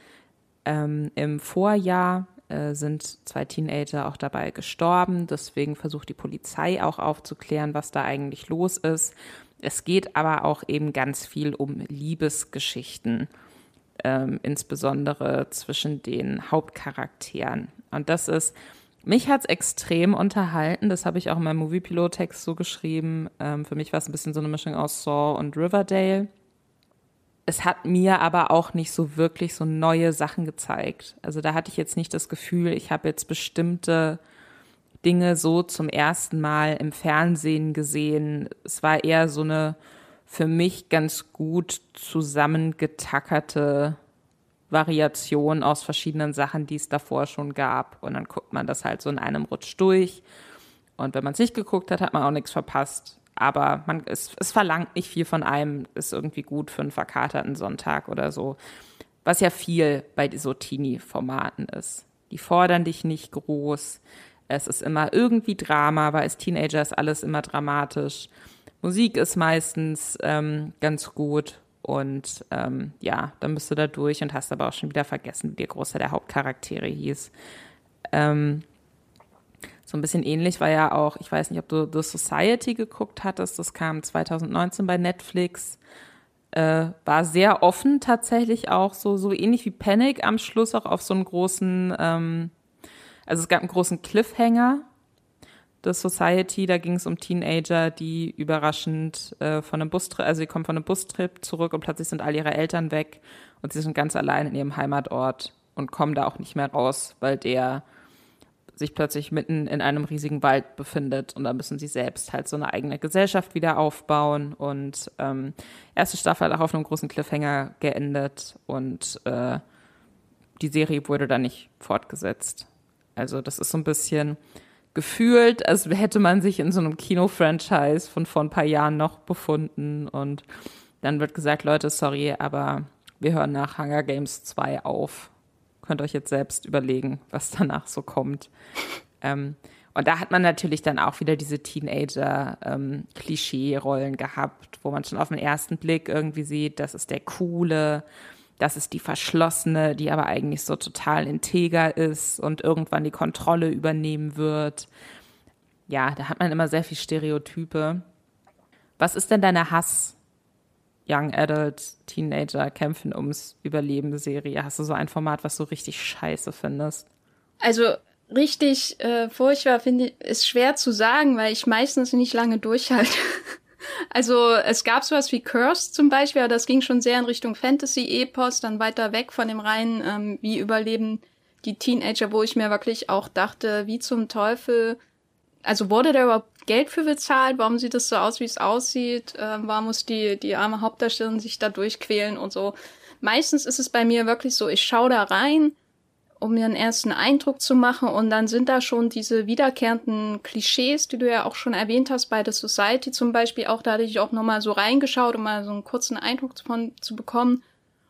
Ähm, Im Vorjahr äh, sind zwei Teenager auch dabei gestorben. Deswegen versucht die Polizei auch aufzuklären, was da eigentlich los ist. Es geht aber auch eben ganz viel um Liebesgeschichten, ähm, insbesondere zwischen den Hauptcharakteren. Und das ist, mich hat es extrem unterhalten. Das habe ich auch in meinem Movie-Pilot-Text so geschrieben. Ähm, für mich war es ein bisschen so eine Mischung aus Saw und Riverdale es hat mir aber auch nicht so wirklich so neue Sachen gezeigt. Also da hatte ich jetzt nicht das Gefühl, ich habe jetzt bestimmte Dinge so zum ersten Mal im Fernsehen gesehen. Es war eher so eine für mich ganz gut zusammengetackerte Variation aus verschiedenen Sachen, die es davor schon gab. Und dann guckt man das halt so in einem Rutsch durch. Und wenn man es nicht geguckt hat, hat man auch nichts verpasst aber man, es, es verlangt nicht viel von einem, ist irgendwie gut für einen verkaterten Sonntag oder so. Was ja viel bei so Teenie-Formaten ist. Die fordern dich nicht groß. Es ist immer irgendwie Drama, weil als Teenager ist alles immer dramatisch. Musik ist meistens ähm, ganz gut. Und ähm, ja, dann bist du da durch und hast aber auch schon wieder vergessen, wie der Großteil der Hauptcharaktere hieß. Ähm, so ein bisschen ähnlich war ja auch, ich weiß nicht, ob du The Society geguckt hattest, das kam 2019 bei Netflix. Äh, war sehr offen tatsächlich auch, so, so ähnlich wie Panic am Schluss auch auf so einen großen, ähm, also es gab einen großen Cliffhanger. The Society, da ging es um Teenager, die überraschend äh, von einem Bustrip, also sie kommen von einem Bustrip zurück und plötzlich sind all ihre Eltern weg und sie sind ganz allein in ihrem Heimatort und kommen da auch nicht mehr raus, weil der sich plötzlich mitten in einem riesigen Wald befindet und da müssen sie selbst halt so eine eigene Gesellschaft wieder aufbauen und ähm, erste Staffel hat auch auf einem großen Cliffhanger geendet und äh, die Serie wurde dann nicht fortgesetzt. Also das ist so ein bisschen gefühlt, als hätte man sich in so einem Kino-Franchise von vor ein paar Jahren noch befunden. Und dann wird gesagt, Leute, sorry, aber wir hören nach Hunger Games 2 auf. Könnt euch jetzt selbst überlegen, was danach so kommt. Ähm, und da hat man natürlich dann auch wieder diese Teenager-Klischee-Rollen ähm, gehabt, wo man schon auf den ersten Blick irgendwie sieht, das ist der Coole, das ist die Verschlossene, die aber eigentlich so total integer ist und irgendwann die Kontrolle übernehmen wird. Ja, da hat man immer sehr viel Stereotype. Was ist denn deine Hass- Young Adult, Teenager kämpfen ums Überleben Serie? Hast du so ein Format, was du richtig scheiße findest?
Also richtig äh, furchtbar finde ich, ist schwer zu sagen, weil ich meistens nicht lange durchhalte. also es gab sowas wie Curse zum Beispiel, aber das ging schon sehr in Richtung Fantasy-Epos, dann weiter weg von dem reinen, ähm, wie überleben die Teenager, wo ich mir wirklich auch dachte, wie zum Teufel, also wurde da überhaupt Geld für bezahlt? Warum sieht es so aus, wie es aussieht? Äh, warum muss die, die arme Hauptdarstellerin sich da durchquälen und so? Meistens ist es bei mir wirklich so, ich schaue da rein, um mir einen ersten Eindruck zu machen und dann sind da schon diese wiederkehrenden Klischees, die du ja auch schon erwähnt hast bei The Society zum Beispiel. Auch da hatte ich auch nochmal so reingeschaut, um mal so einen kurzen Eindruck von zu bekommen.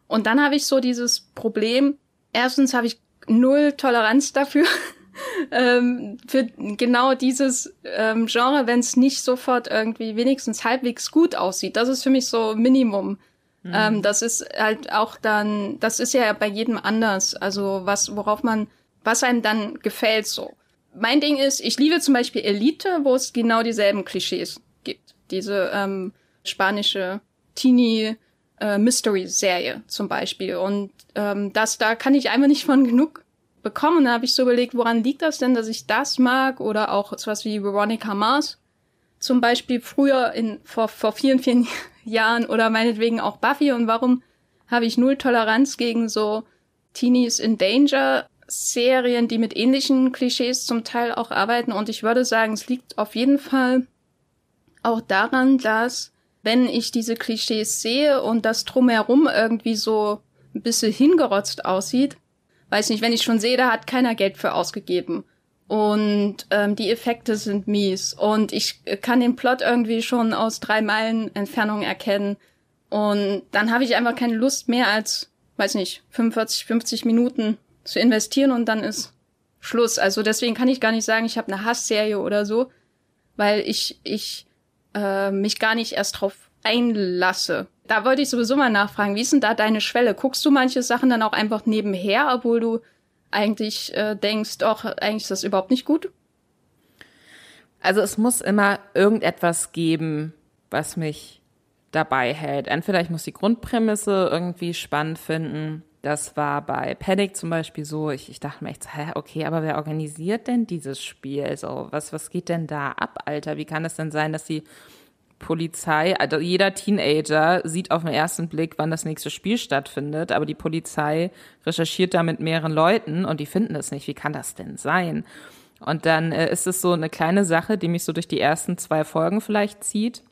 Und dann habe ich so dieses Problem. Erstens habe ich null Toleranz dafür, ähm, für genau dieses ähm, Genre, wenn es nicht sofort irgendwie wenigstens halbwegs gut aussieht. Das ist für mich so Minimum. Mhm. Ähm, das ist halt auch dann, das ist ja bei jedem anders. Also was, worauf man, was einem dann gefällt so. Mein Ding ist, ich liebe zum Beispiel Elite, wo es genau dieselben Klischees gibt. Diese ähm, spanische Teenie äh, Mystery Serie zum Beispiel. Und ähm, das, da kann ich einfach nicht von genug bekommen. Dann habe ich so überlegt, woran liegt das denn, dass ich das mag oder auch sowas wie Veronica Mars zum Beispiel früher in vor, vor vielen, vielen Jahren oder meinetwegen auch Buffy und warum habe ich null Toleranz gegen so Teenies in Danger Serien, die mit ähnlichen Klischees zum Teil auch arbeiten und ich würde sagen, es liegt auf jeden Fall auch daran, dass wenn ich diese Klischees sehe und das drumherum irgendwie so ein bisschen hingerotzt aussieht, weiß nicht, wenn ich schon sehe, da hat keiner Geld für ausgegeben. Und ähm, die Effekte sind mies. Und ich kann den Plot irgendwie schon aus drei Meilen Entfernung erkennen. Und dann habe ich einfach keine Lust mehr als, weiß nicht, 45, 50 Minuten zu investieren und dann ist Schluss. Also deswegen kann ich gar nicht sagen, ich habe eine Hassserie oder so, weil ich, ich äh, mich gar nicht erst drauf einlasse. Da wollte ich sowieso mal nachfragen, wie ist denn da deine Schwelle? Guckst du manche Sachen dann auch einfach nebenher, obwohl du eigentlich äh, denkst, doch, eigentlich ist das überhaupt nicht gut?
Also es muss immer irgendetwas geben, was mich dabei hält. Entweder ich muss die Grundprämisse irgendwie spannend finden. Das war bei Panic zum Beispiel so. Ich, ich dachte mir echt, hä, okay, aber wer organisiert denn dieses Spiel? So, was, was geht denn da ab, Alter? Wie kann es denn sein, dass die Polizei, also jeder Teenager sieht auf den ersten Blick, wann das nächste Spiel stattfindet, aber die Polizei recherchiert da mit mehreren Leuten und die finden es nicht. Wie kann das denn sein? Und dann äh, ist es so eine kleine Sache, die mich so durch die ersten zwei Folgen vielleicht zieht.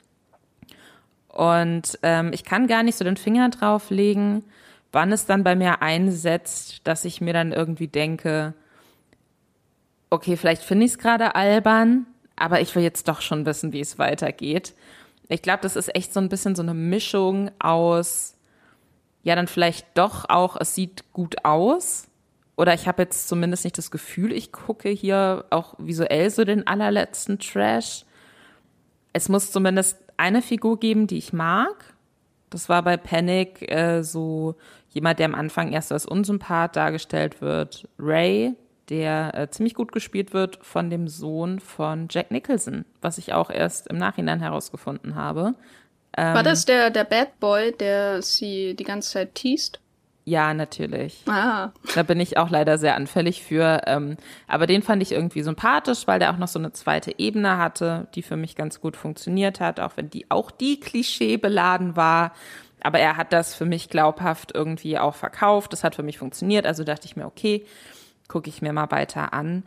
Und ähm, ich kann gar nicht so den Finger drauf legen, wann es dann bei mir einsetzt, dass ich mir dann irgendwie denke, okay, vielleicht finde ich es gerade albern, aber ich will jetzt doch schon wissen, wie es weitergeht. Ich glaube, das ist echt so ein bisschen so eine Mischung aus, ja, dann vielleicht doch auch, es sieht gut aus. Oder ich habe jetzt zumindest nicht das Gefühl, ich gucke hier auch visuell so den allerletzten Trash. Es muss zumindest eine Figur geben, die ich mag. Das war bei Panic äh, so jemand, der am Anfang erst als Unsympath dargestellt wird. Ray, der äh, ziemlich gut gespielt wird von dem Sohn von Jack Nicholson, was ich auch erst im Nachhinein herausgefunden habe.
Ähm, War das der, der Bad Boy, der sie die ganze Zeit teast?
Ja, natürlich.
Ah.
Da bin ich auch leider sehr anfällig für. Ähm, aber den fand ich irgendwie sympathisch, weil der auch noch so eine zweite Ebene hatte, die für mich ganz gut funktioniert hat, auch wenn die auch die Klischee beladen war. Aber er hat das für mich glaubhaft irgendwie auch verkauft. Das hat für mich funktioniert. Also dachte ich mir, okay, gucke ich mir mal weiter an.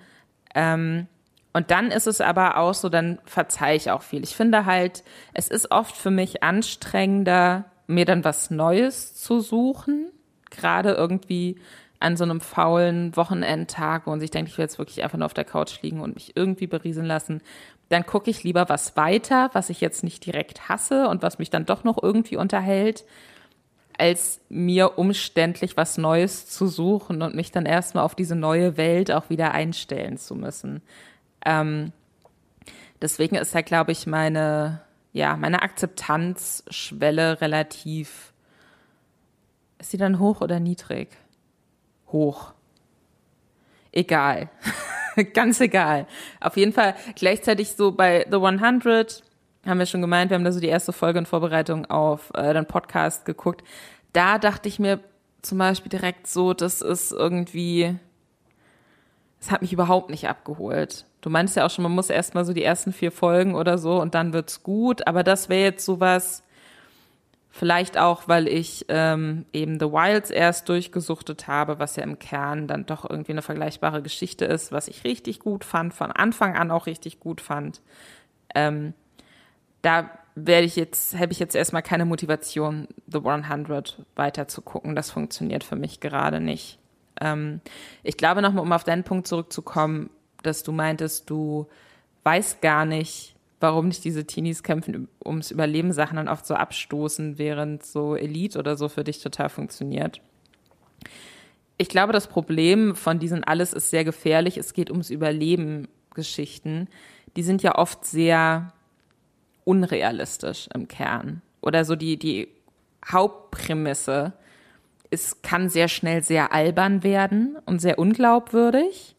Ähm, und dann ist es aber auch so, dann verzeihe ich auch viel. Ich finde halt, es ist oft für mich anstrengender, mir dann was Neues zu suchen. Gerade irgendwie an so einem faulen Wochenendtag, wo man sich denkt, ich will jetzt wirklich einfach nur auf der Couch liegen und mich irgendwie berieseln lassen. Dann gucke ich lieber was weiter, was ich jetzt nicht direkt hasse und was mich dann doch noch irgendwie unterhält, als mir umständlich was Neues zu suchen und mich dann erstmal auf diese neue Welt auch wieder einstellen zu müssen. Ähm, deswegen ist da, glaube ich, meine, ja, meine Akzeptanzschwelle relativ. Ist sie dann hoch oder niedrig? Hoch. Egal. Ganz egal. Auf jeden Fall gleichzeitig so bei The 100 haben wir schon gemeint, wir haben da so die erste Folge in Vorbereitung auf äh, den Podcast geguckt. Da dachte ich mir zum Beispiel direkt so, das ist irgendwie, es hat mich überhaupt nicht abgeholt. Du meinst ja auch schon, man muss erstmal so die ersten vier Folgen oder so und dann wird's gut. Aber das wäre jetzt sowas, vielleicht auch, weil ich ähm, eben The Wilds erst durchgesuchtet habe, was ja im Kern dann doch irgendwie eine vergleichbare Geschichte ist, was ich richtig gut fand, von Anfang an auch richtig gut fand. Ähm, da werde ich jetzt, habe ich jetzt erstmal keine Motivation, The 100 weiter zu gucken. Das funktioniert für mich gerade nicht. Ähm, ich glaube nochmal, um auf deinen Punkt zurückzukommen, dass du meintest, du weißt gar nicht, warum nicht diese Teenies kämpfen ums Überleben Sachen dann oft so abstoßen, während so Elite oder so für dich total funktioniert. Ich glaube, das Problem von diesen alles ist sehr gefährlich. Es geht ums Überleben Geschichten. Die sind ja oft sehr unrealistisch im Kern. Oder so die, die Hauptprämisse es kann sehr schnell sehr albern werden und sehr unglaubwürdig.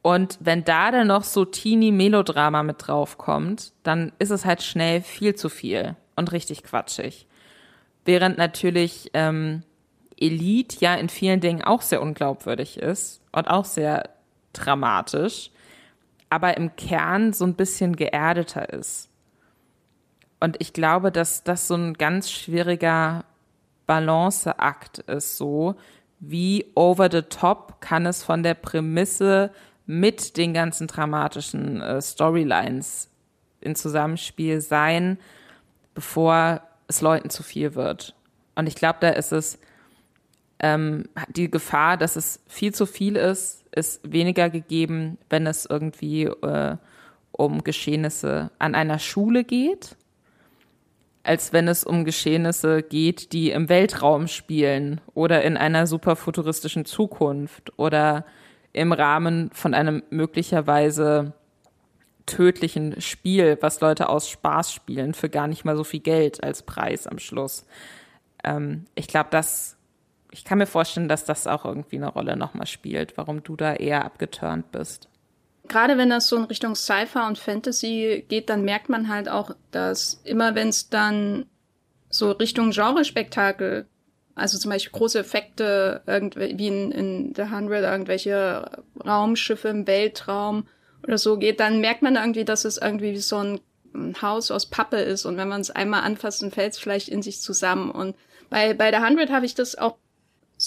Und wenn da dann noch so teeny Melodrama mit draufkommt, dann ist es halt schnell viel zu viel und richtig quatschig. Während natürlich ähm, Elite ja in vielen Dingen auch sehr unglaubwürdig ist und auch sehr dramatisch, aber im Kern so ein bisschen geerdeter ist. Und ich glaube, dass das so ein ganz schwieriger Balanceakt ist, so wie over the top kann es von der Prämisse mit den ganzen dramatischen äh, Storylines in Zusammenspiel sein, bevor es Leuten zu viel wird. Und ich glaube, da ist es ähm, die Gefahr, dass es viel zu viel ist, ist weniger gegeben, wenn es irgendwie äh, um Geschehnisse an einer Schule geht. als wenn es um Geschehnisse geht, die im Weltraum spielen oder in einer super futuristischen Zukunft oder im Rahmen von einem möglicherweise tödlichen Spiel, was Leute aus Spaß spielen, für gar nicht mal so viel Geld als Preis am Schluss. Ähm, ich glaube, das, ich kann mir vorstellen, dass das auch irgendwie eine Rolle nochmal spielt, warum du da eher abgeturnt bist.
Gerade wenn das so in Richtung Sci-Fi und Fantasy geht, dann merkt man halt auch, dass immer wenn es dann so Richtung Genrespektakel, also zum Beispiel große Effekte, wie in, in The Hundred, irgendwelche Raumschiffe im Weltraum oder so geht, dann merkt man irgendwie, dass es irgendwie wie so ein Haus aus Pappe ist und wenn man es einmal anfasst, dann fällt es vielleicht in sich zusammen. Und bei, bei The Hundred habe ich das auch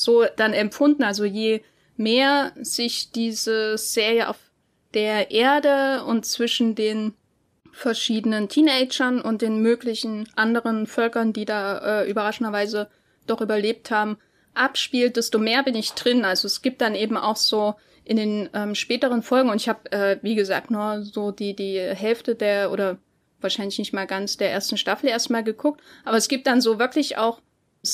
so dann empfunden. Also je mehr sich diese Serie auf der Erde und zwischen den verschiedenen Teenagern und den möglichen anderen Völkern, die da äh, überraschenderweise doch überlebt haben, abspielt, desto mehr bin ich drin. Also es gibt dann eben auch so in den ähm, späteren Folgen und ich habe, äh, wie gesagt, nur so die die Hälfte der oder wahrscheinlich nicht mal ganz der ersten Staffel erstmal geguckt, aber es gibt dann so wirklich auch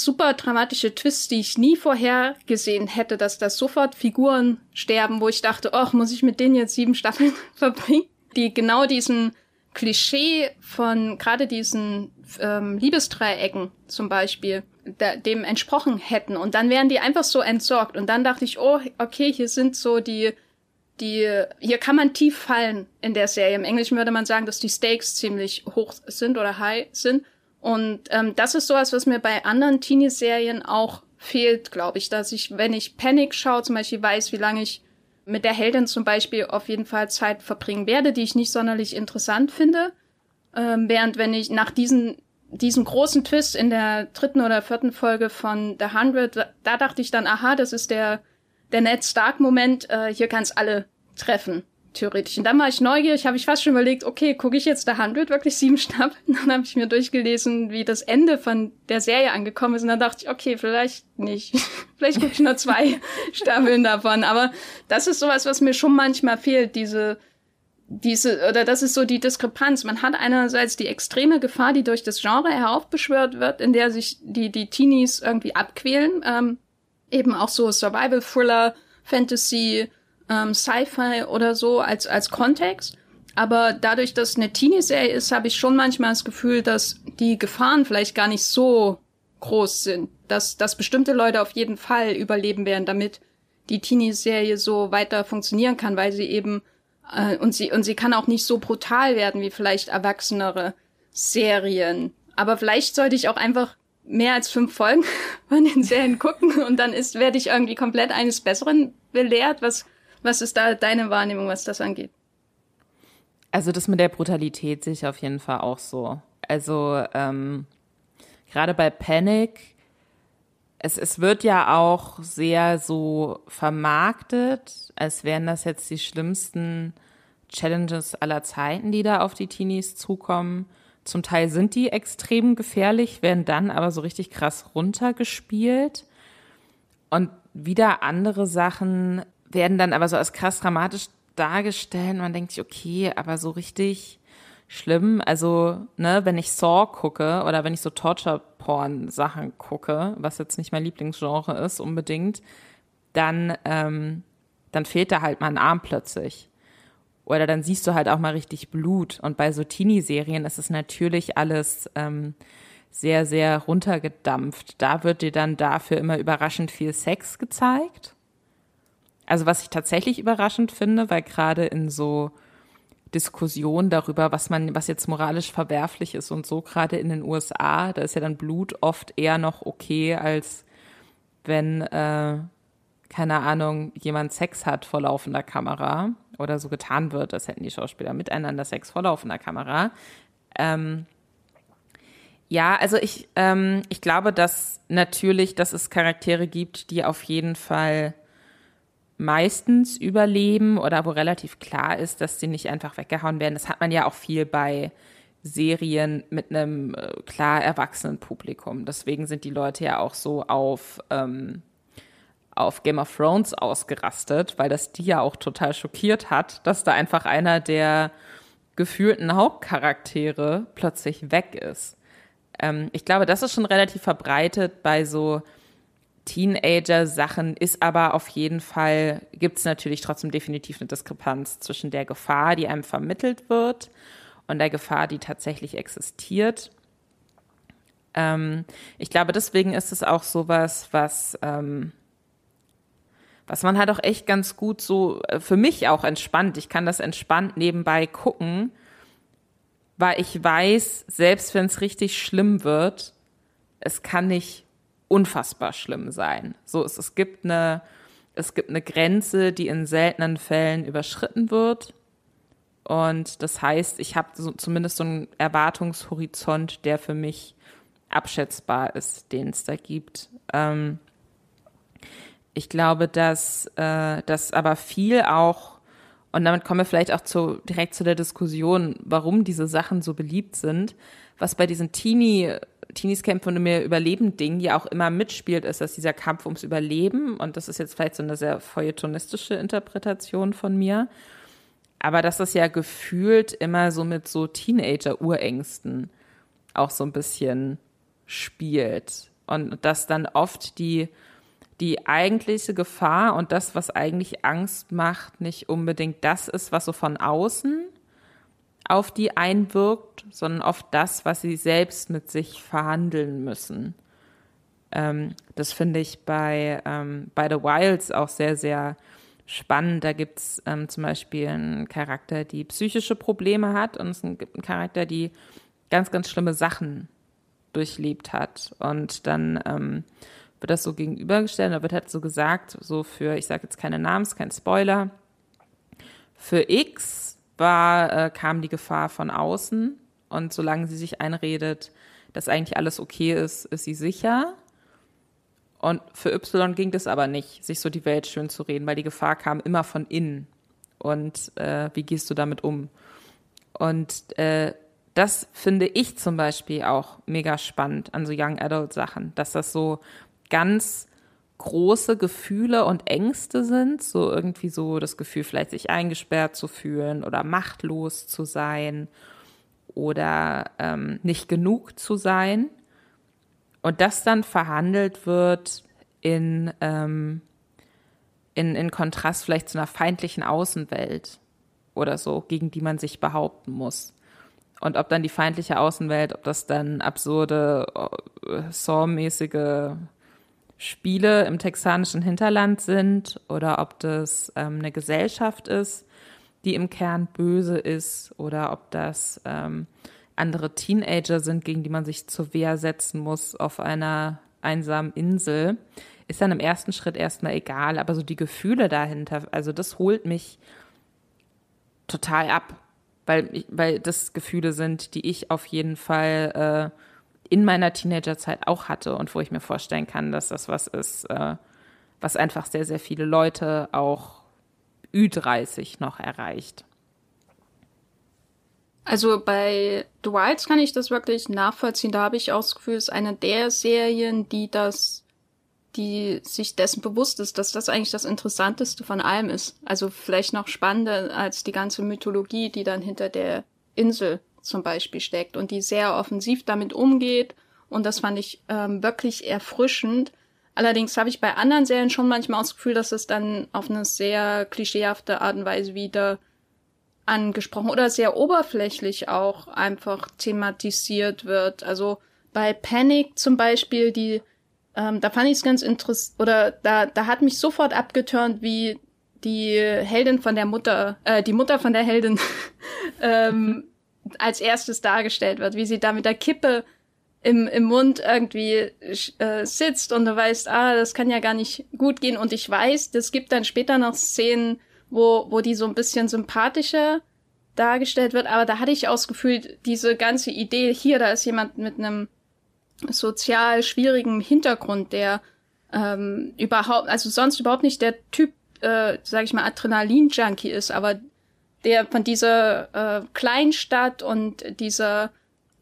super dramatische Twists, die ich nie vorher gesehen hätte, dass da sofort Figuren sterben, wo ich dachte, ach, muss ich mit denen jetzt sieben Staffeln verbringen, die genau diesen Klischee von gerade diesen ähm, Liebesdreiecken zum Beispiel da, dem entsprochen hätten. Und dann wären die einfach so entsorgt. Und dann dachte ich, oh, okay, hier sind so die die hier kann man tief fallen in der Serie. Im Englischen würde man sagen, dass die Stakes ziemlich hoch sind oder high sind und ähm, das ist sowas, was mir bei anderen Teenie-Serien auch fehlt, glaube ich, dass ich, wenn ich Panic schaue, zum Beispiel weiß, wie lange ich mit der Heldin zum Beispiel auf jeden Fall Zeit verbringen werde, die ich nicht sonderlich interessant finde. Ähm, während wenn ich nach diesen diesem großen Twist in der dritten oder vierten Folge von The Hundred, da, da dachte ich dann, aha, das ist der der Ned Stark Moment, äh, hier kann es alle treffen theoretisch. Und dann war ich neugierig, habe ich fast schon überlegt, okay, gucke ich jetzt The 100 wirklich sieben Staffeln? Dann habe ich mir durchgelesen, wie das Ende von der Serie angekommen ist. Und dann dachte ich, okay, vielleicht nicht. vielleicht gucke ich nur zwei Staffeln davon. Aber das ist sowas, was mir schon manchmal fehlt, diese diese, oder das ist so die Diskrepanz. Man hat einerseits die extreme Gefahr, die durch das Genre heraufbeschwört wird, in der sich die, die Teenies irgendwie abquälen. Ähm, eben auch so Survival-Thriller, Fantasy, ähm, Sci-Fi oder so als, als Kontext. Aber dadurch, dass eine Teenie-Serie ist, habe ich schon manchmal das Gefühl, dass die Gefahren vielleicht gar nicht so groß sind. Dass, dass bestimmte Leute auf jeden Fall überleben werden, damit die Teenie-Serie so weiter funktionieren kann, weil sie eben äh, und sie und sie kann auch nicht so brutal werden wie vielleicht erwachsenere Serien. Aber vielleicht sollte ich auch einfach mehr als fünf Folgen von den Serien gucken und dann ist werde ich irgendwie komplett eines Besseren belehrt, was was ist da deine Wahrnehmung, was das angeht?
Also das mit der Brutalität sehe ich auf jeden Fall auch so. Also ähm, gerade bei Panic, es, es wird ja auch sehr so vermarktet, als wären das jetzt die schlimmsten Challenges aller Zeiten, die da auf die Teenies zukommen. Zum Teil sind die extrem gefährlich, werden dann aber so richtig krass runtergespielt. Und wieder andere Sachen werden dann aber so als krass dramatisch dargestellt. Man denkt sich, okay, aber so richtig schlimm. Also, ne, wenn ich Saw gucke oder wenn ich so Torture-Porn-Sachen gucke, was jetzt nicht mein Lieblingsgenre ist unbedingt, dann, ähm, dann fehlt da halt mal ein Arm plötzlich. Oder dann siehst du halt auch mal richtig Blut. Und bei so Teenie-Serien ist es natürlich alles ähm, sehr, sehr runtergedampft. Da wird dir dann dafür immer überraschend viel Sex gezeigt. Also was ich tatsächlich überraschend finde, weil gerade in so Diskussionen darüber, was man, was jetzt moralisch verwerflich ist und so, gerade in den USA, da ist ja dann Blut oft eher noch okay, als wenn, äh, keine Ahnung, jemand Sex hat vor laufender Kamera oder so getan wird, das hätten die Schauspieler miteinander Sex vor laufender Kamera. Ähm, ja, also ich, ähm, ich glaube, dass natürlich, dass es Charaktere gibt, die auf jeden Fall meistens überleben oder wo relativ klar ist, dass sie nicht einfach weggehauen werden. Das hat man ja auch viel bei Serien mit einem äh, klar erwachsenen Publikum. Deswegen sind die Leute ja auch so auf, ähm, auf Game of Thrones ausgerastet, weil das die ja auch total schockiert hat, dass da einfach einer der gefühlten Hauptcharaktere plötzlich weg ist. Ähm, ich glaube, das ist schon relativ verbreitet bei so Teenager-Sachen, ist aber auf jeden Fall, gibt es natürlich trotzdem definitiv eine Diskrepanz zwischen der Gefahr, die einem vermittelt wird und der Gefahr, die tatsächlich existiert. Ähm, ich glaube, deswegen ist es auch sowas, was, ähm, was man halt auch echt ganz gut so, äh, für mich auch entspannt. Ich kann das entspannt nebenbei gucken, weil ich weiß, selbst wenn es richtig schlimm wird, es kann nicht unfassbar schlimm sein. So, es, es gibt eine, es gibt eine Grenze, die in seltenen Fällen überschritten wird. Und das heißt, ich habe so, zumindest so einen Erwartungshorizont, der für mich abschätzbar ist, den es da gibt. Ähm, ich glaube, dass äh, das aber viel auch, und damit kommen wir vielleicht auch zu, direkt zu der Diskussion, warum diese Sachen so beliebt sind, was bei diesen Teenie, Teenies kämpfen um ihr Überleben-Ding ja auch immer mitspielt, ist, dass dieser Kampf ums Überleben, und das ist jetzt vielleicht so eine sehr feuilletonistische Interpretation von mir, aber dass das ja gefühlt immer so mit so Teenager-Urängsten auch so ein bisschen spielt. Und dass dann oft die, die eigentliche Gefahr und das, was eigentlich Angst macht, nicht unbedingt das ist, was so von außen auf die einwirkt, sondern oft das, was sie selbst mit sich verhandeln müssen. Ähm, das finde ich bei, ähm, bei The Wilds auch sehr, sehr spannend. Da gibt es ähm, zum Beispiel einen Charakter, die psychische Probleme hat und es gibt einen Charakter, die ganz, ganz schlimme Sachen durchlebt hat. Und dann ähm, wird das so gegenübergestellt, da wird halt so gesagt, so für, ich sage jetzt keine Namen, kein Spoiler, für X war, äh, kam die Gefahr von außen und solange sie sich einredet, dass eigentlich alles okay ist, ist sie sicher. Und für Y ging das aber nicht, sich so die Welt schön zu reden, weil die Gefahr kam immer von innen. Und äh, wie gehst du damit um? Und äh, das finde ich zum Beispiel auch mega spannend an so Young Adult Sachen, dass das so ganz große Gefühle und Ängste sind, so irgendwie so das Gefühl, vielleicht sich eingesperrt zu fühlen oder machtlos zu sein oder ähm, nicht genug zu sein. Und das dann verhandelt wird in, ähm, in, in Kontrast vielleicht zu einer feindlichen Außenwelt oder so, gegen die man sich behaupten muss. Und ob dann die feindliche Außenwelt, ob das dann absurde, äh, Saw-mäßige Spiele im texanischen Hinterland sind oder ob das ähm, eine Gesellschaft ist, die im Kern böse ist oder ob das ähm, andere Teenager sind, gegen die man sich zur Wehr setzen muss auf einer einsamen Insel, ist dann im ersten Schritt erstmal egal. Aber so die Gefühle dahinter, also das holt mich total ab weil, weil das Gefühle sind, die ich auf jeden Fall äh, in meiner Teenagerzeit auch hatte und wo ich mir vorstellen kann, dass das was ist, äh, was einfach sehr, sehr viele Leute auch Ü30 noch erreicht.
Also bei The Wilds kann ich das wirklich nachvollziehen. Da habe ich auch das Gefühl, es ist eine der Serien, die das die sich dessen bewusst ist, dass das eigentlich das Interessanteste von allem ist. Also vielleicht noch spannender als die ganze Mythologie, die dann hinter der Insel zum Beispiel steckt und die sehr offensiv damit umgeht. Und das fand ich ähm, wirklich erfrischend. Allerdings habe ich bei anderen Serien schon manchmal das Gefühl, dass es dann auf eine sehr klischeehafte Art und Weise wieder angesprochen oder sehr oberflächlich auch einfach thematisiert wird. Also bei Panic zum Beispiel, die ähm, da fand ich es ganz interessant, oder da, da hat mich sofort abgeturnt, wie die Heldin von der Mutter, äh, die Mutter von der Heldin ähm, als erstes dargestellt wird, wie sie da mit der Kippe im, im Mund irgendwie äh, sitzt und du weißt, ah, das kann ja gar nicht gut gehen. Und ich weiß, es gibt dann später noch Szenen, wo, wo die so ein bisschen sympathischer dargestellt wird, aber da hatte ich auch das Gefühl, diese ganze Idee, hier, da ist jemand mit einem sozial schwierigem Hintergrund, der ähm, überhaupt, also sonst überhaupt nicht der Typ, äh, sag ich mal, Adrenalin-Junkie ist, aber der von dieser äh, Kleinstadt und dieser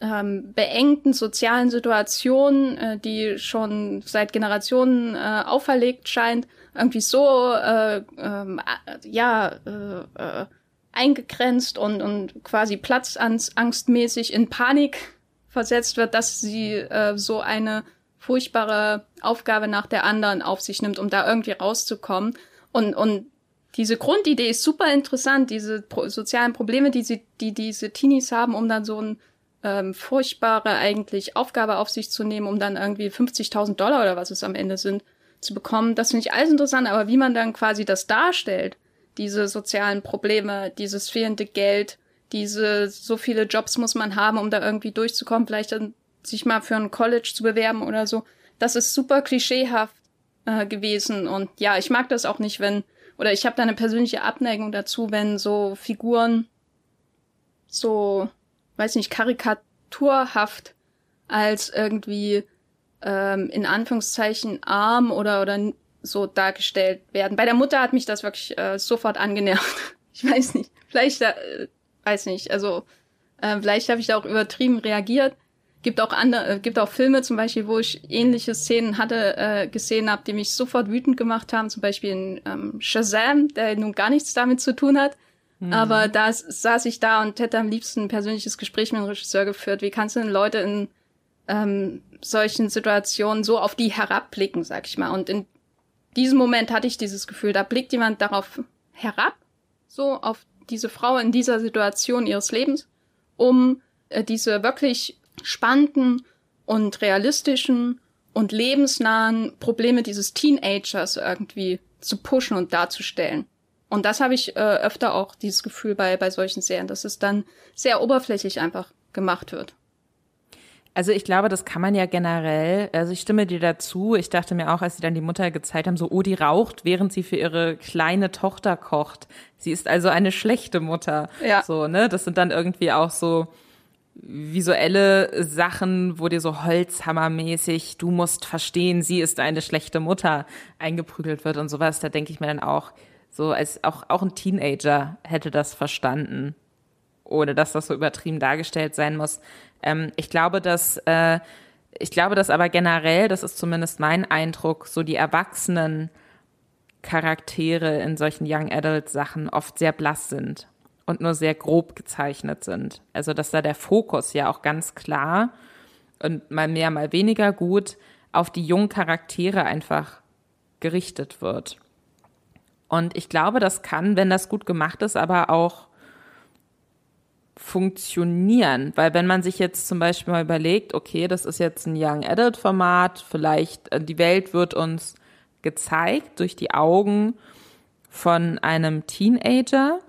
ähm, beengten sozialen Situation, äh, die schon seit Generationen äh, auferlegt scheint, irgendwie so äh, äh, ja äh, äh, eingegrenzt und, und quasi platzangstmäßig in Panik versetzt wird, dass sie äh, so eine furchtbare Aufgabe nach der anderen auf sich nimmt, um da irgendwie rauszukommen. Und, und diese Grundidee ist super interessant, diese pro sozialen Probleme, die, sie, die diese Teenies haben, um dann so ein ähm, furchtbare eigentlich Aufgabe auf sich zu nehmen, um dann irgendwie 50.000 Dollar oder was es am Ende sind, zu bekommen. Das finde ich alles interessant, aber wie man dann quasi das darstellt, diese sozialen Probleme, dieses fehlende Geld, diese so viele Jobs muss man haben, um da irgendwie durchzukommen, vielleicht dann sich mal für ein College zu bewerben oder so. Das ist super klischeehaft äh, gewesen und ja, ich mag das auch nicht, wenn oder ich habe da eine persönliche Abneigung dazu, wenn so Figuren so, weiß nicht, karikaturhaft als irgendwie ähm, in Anführungszeichen arm oder oder so dargestellt werden. Bei der Mutter hat mich das wirklich äh, sofort angenervt. Ich weiß nicht, vielleicht äh, weiß nicht, also äh, vielleicht habe ich da auch übertrieben reagiert. Gibt auch andere, äh, gibt auch Filme zum Beispiel, wo ich ähnliche Szenen hatte, äh, gesehen habe, die mich sofort wütend gemacht haben. Zum Beispiel in ähm, Shazam, der nun gar nichts damit zu tun hat. Mhm. Aber da saß ich da und hätte am liebsten ein persönliches Gespräch mit dem Regisseur geführt. Wie kannst du denn Leute in ähm, solchen Situationen so auf die herabblicken, sag ich mal? Und in diesem Moment hatte ich dieses Gefühl, da blickt jemand darauf herab, so auf diese Frau in dieser Situation ihres Lebens, um äh, diese wirklich spannenden und realistischen und lebensnahen Probleme dieses Teenagers irgendwie zu pushen und darzustellen. Und das habe ich äh, öfter auch dieses Gefühl bei, bei solchen Serien, dass es dann sehr oberflächlich einfach gemacht wird.
Also ich glaube, das kann man ja generell, also ich stimme dir dazu. Ich dachte mir auch, als sie dann die Mutter gezeigt haben, so, oh, die raucht, während sie für ihre kleine Tochter kocht. Sie ist also eine schlechte Mutter. Ja. So, ne? Das sind dann irgendwie auch so, visuelle Sachen, wo dir so Holzhammermäßig, du musst verstehen, sie ist eine schlechte Mutter eingeprügelt wird und sowas, da denke ich mir dann auch, so als auch, auch ein Teenager hätte das verstanden, ohne dass das so übertrieben dargestellt sein muss. Ähm, ich glaube, dass, äh, ich glaube, dass aber generell, das ist zumindest mein Eindruck, so die Erwachsenen Charaktere in solchen Young Adult Sachen oft sehr blass sind und nur sehr grob gezeichnet sind. Also dass da der Fokus ja auch ganz klar und mal mehr, mal weniger gut auf die jungen Charaktere einfach gerichtet wird. Und ich glaube, das kann, wenn das gut gemacht ist, aber auch funktionieren. Weil wenn man sich jetzt zum Beispiel mal überlegt, okay, das ist jetzt ein Young Adult Format, vielleicht äh, die Welt wird uns gezeigt durch die Augen von einem Teenager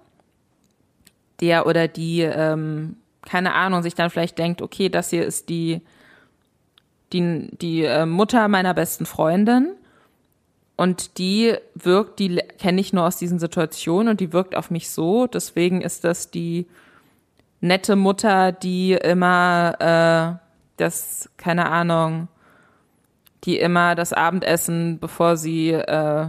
der oder die, ähm, keine Ahnung, sich dann vielleicht denkt, okay, das hier ist die, die, die äh, Mutter meiner besten Freundin und die wirkt, die kenne ich nur aus diesen Situationen und die wirkt auf mich so. Deswegen ist das die nette Mutter, die immer äh, das, keine Ahnung, die immer das Abendessen, bevor sie äh,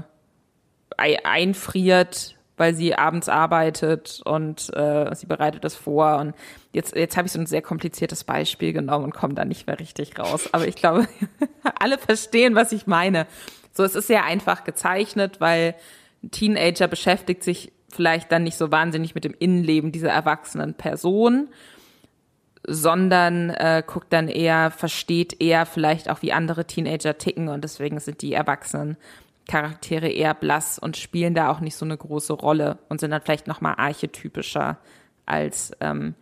einfriert, weil sie abends arbeitet und äh, sie bereitet das vor. Und jetzt, jetzt habe ich so ein sehr kompliziertes Beispiel genommen und komme da nicht mehr richtig raus. Aber ich glaube, alle verstehen, was ich meine. So, es ist sehr einfach gezeichnet, weil ein Teenager beschäftigt sich vielleicht dann nicht so wahnsinnig mit dem Innenleben dieser erwachsenen Person, sondern äh, guckt dann eher, versteht eher vielleicht auch, wie andere Teenager ticken und deswegen sind die Erwachsenen Charaktere eher blass und spielen da auch nicht so eine große Rolle und sind dann vielleicht noch mal archetypischer als ähm,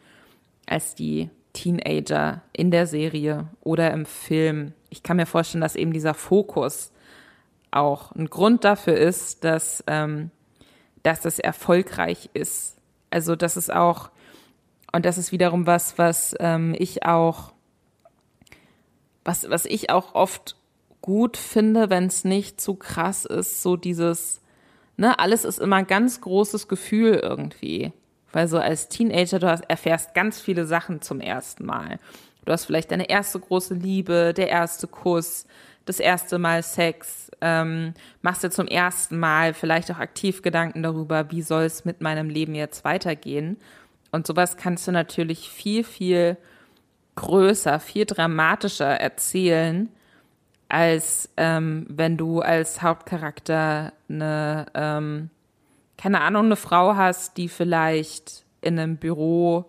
als die Teenager in der Serie oder im Film. Ich kann mir vorstellen, dass eben dieser Fokus auch ein Grund dafür ist, dass ähm, dass es erfolgreich ist. Also das ist auch und das ist wiederum was, was ähm, ich auch was was ich auch oft gut finde, wenn es nicht zu krass ist, so dieses, ne, alles ist immer ein ganz großes Gefühl irgendwie. Weil so als Teenager, du hast, erfährst ganz viele Sachen zum ersten Mal. Du hast vielleicht deine erste große Liebe, der erste Kuss, das erste Mal Sex, ähm, machst dir zum ersten Mal vielleicht auch aktiv Gedanken darüber, wie soll es mit meinem Leben jetzt weitergehen. Und sowas kannst du natürlich viel, viel größer, viel dramatischer erzählen, als ähm, wenn du als Hauptcharakter eine, ähm, keine Ahnung, eine Frau hast, die vielleicht in einem Büro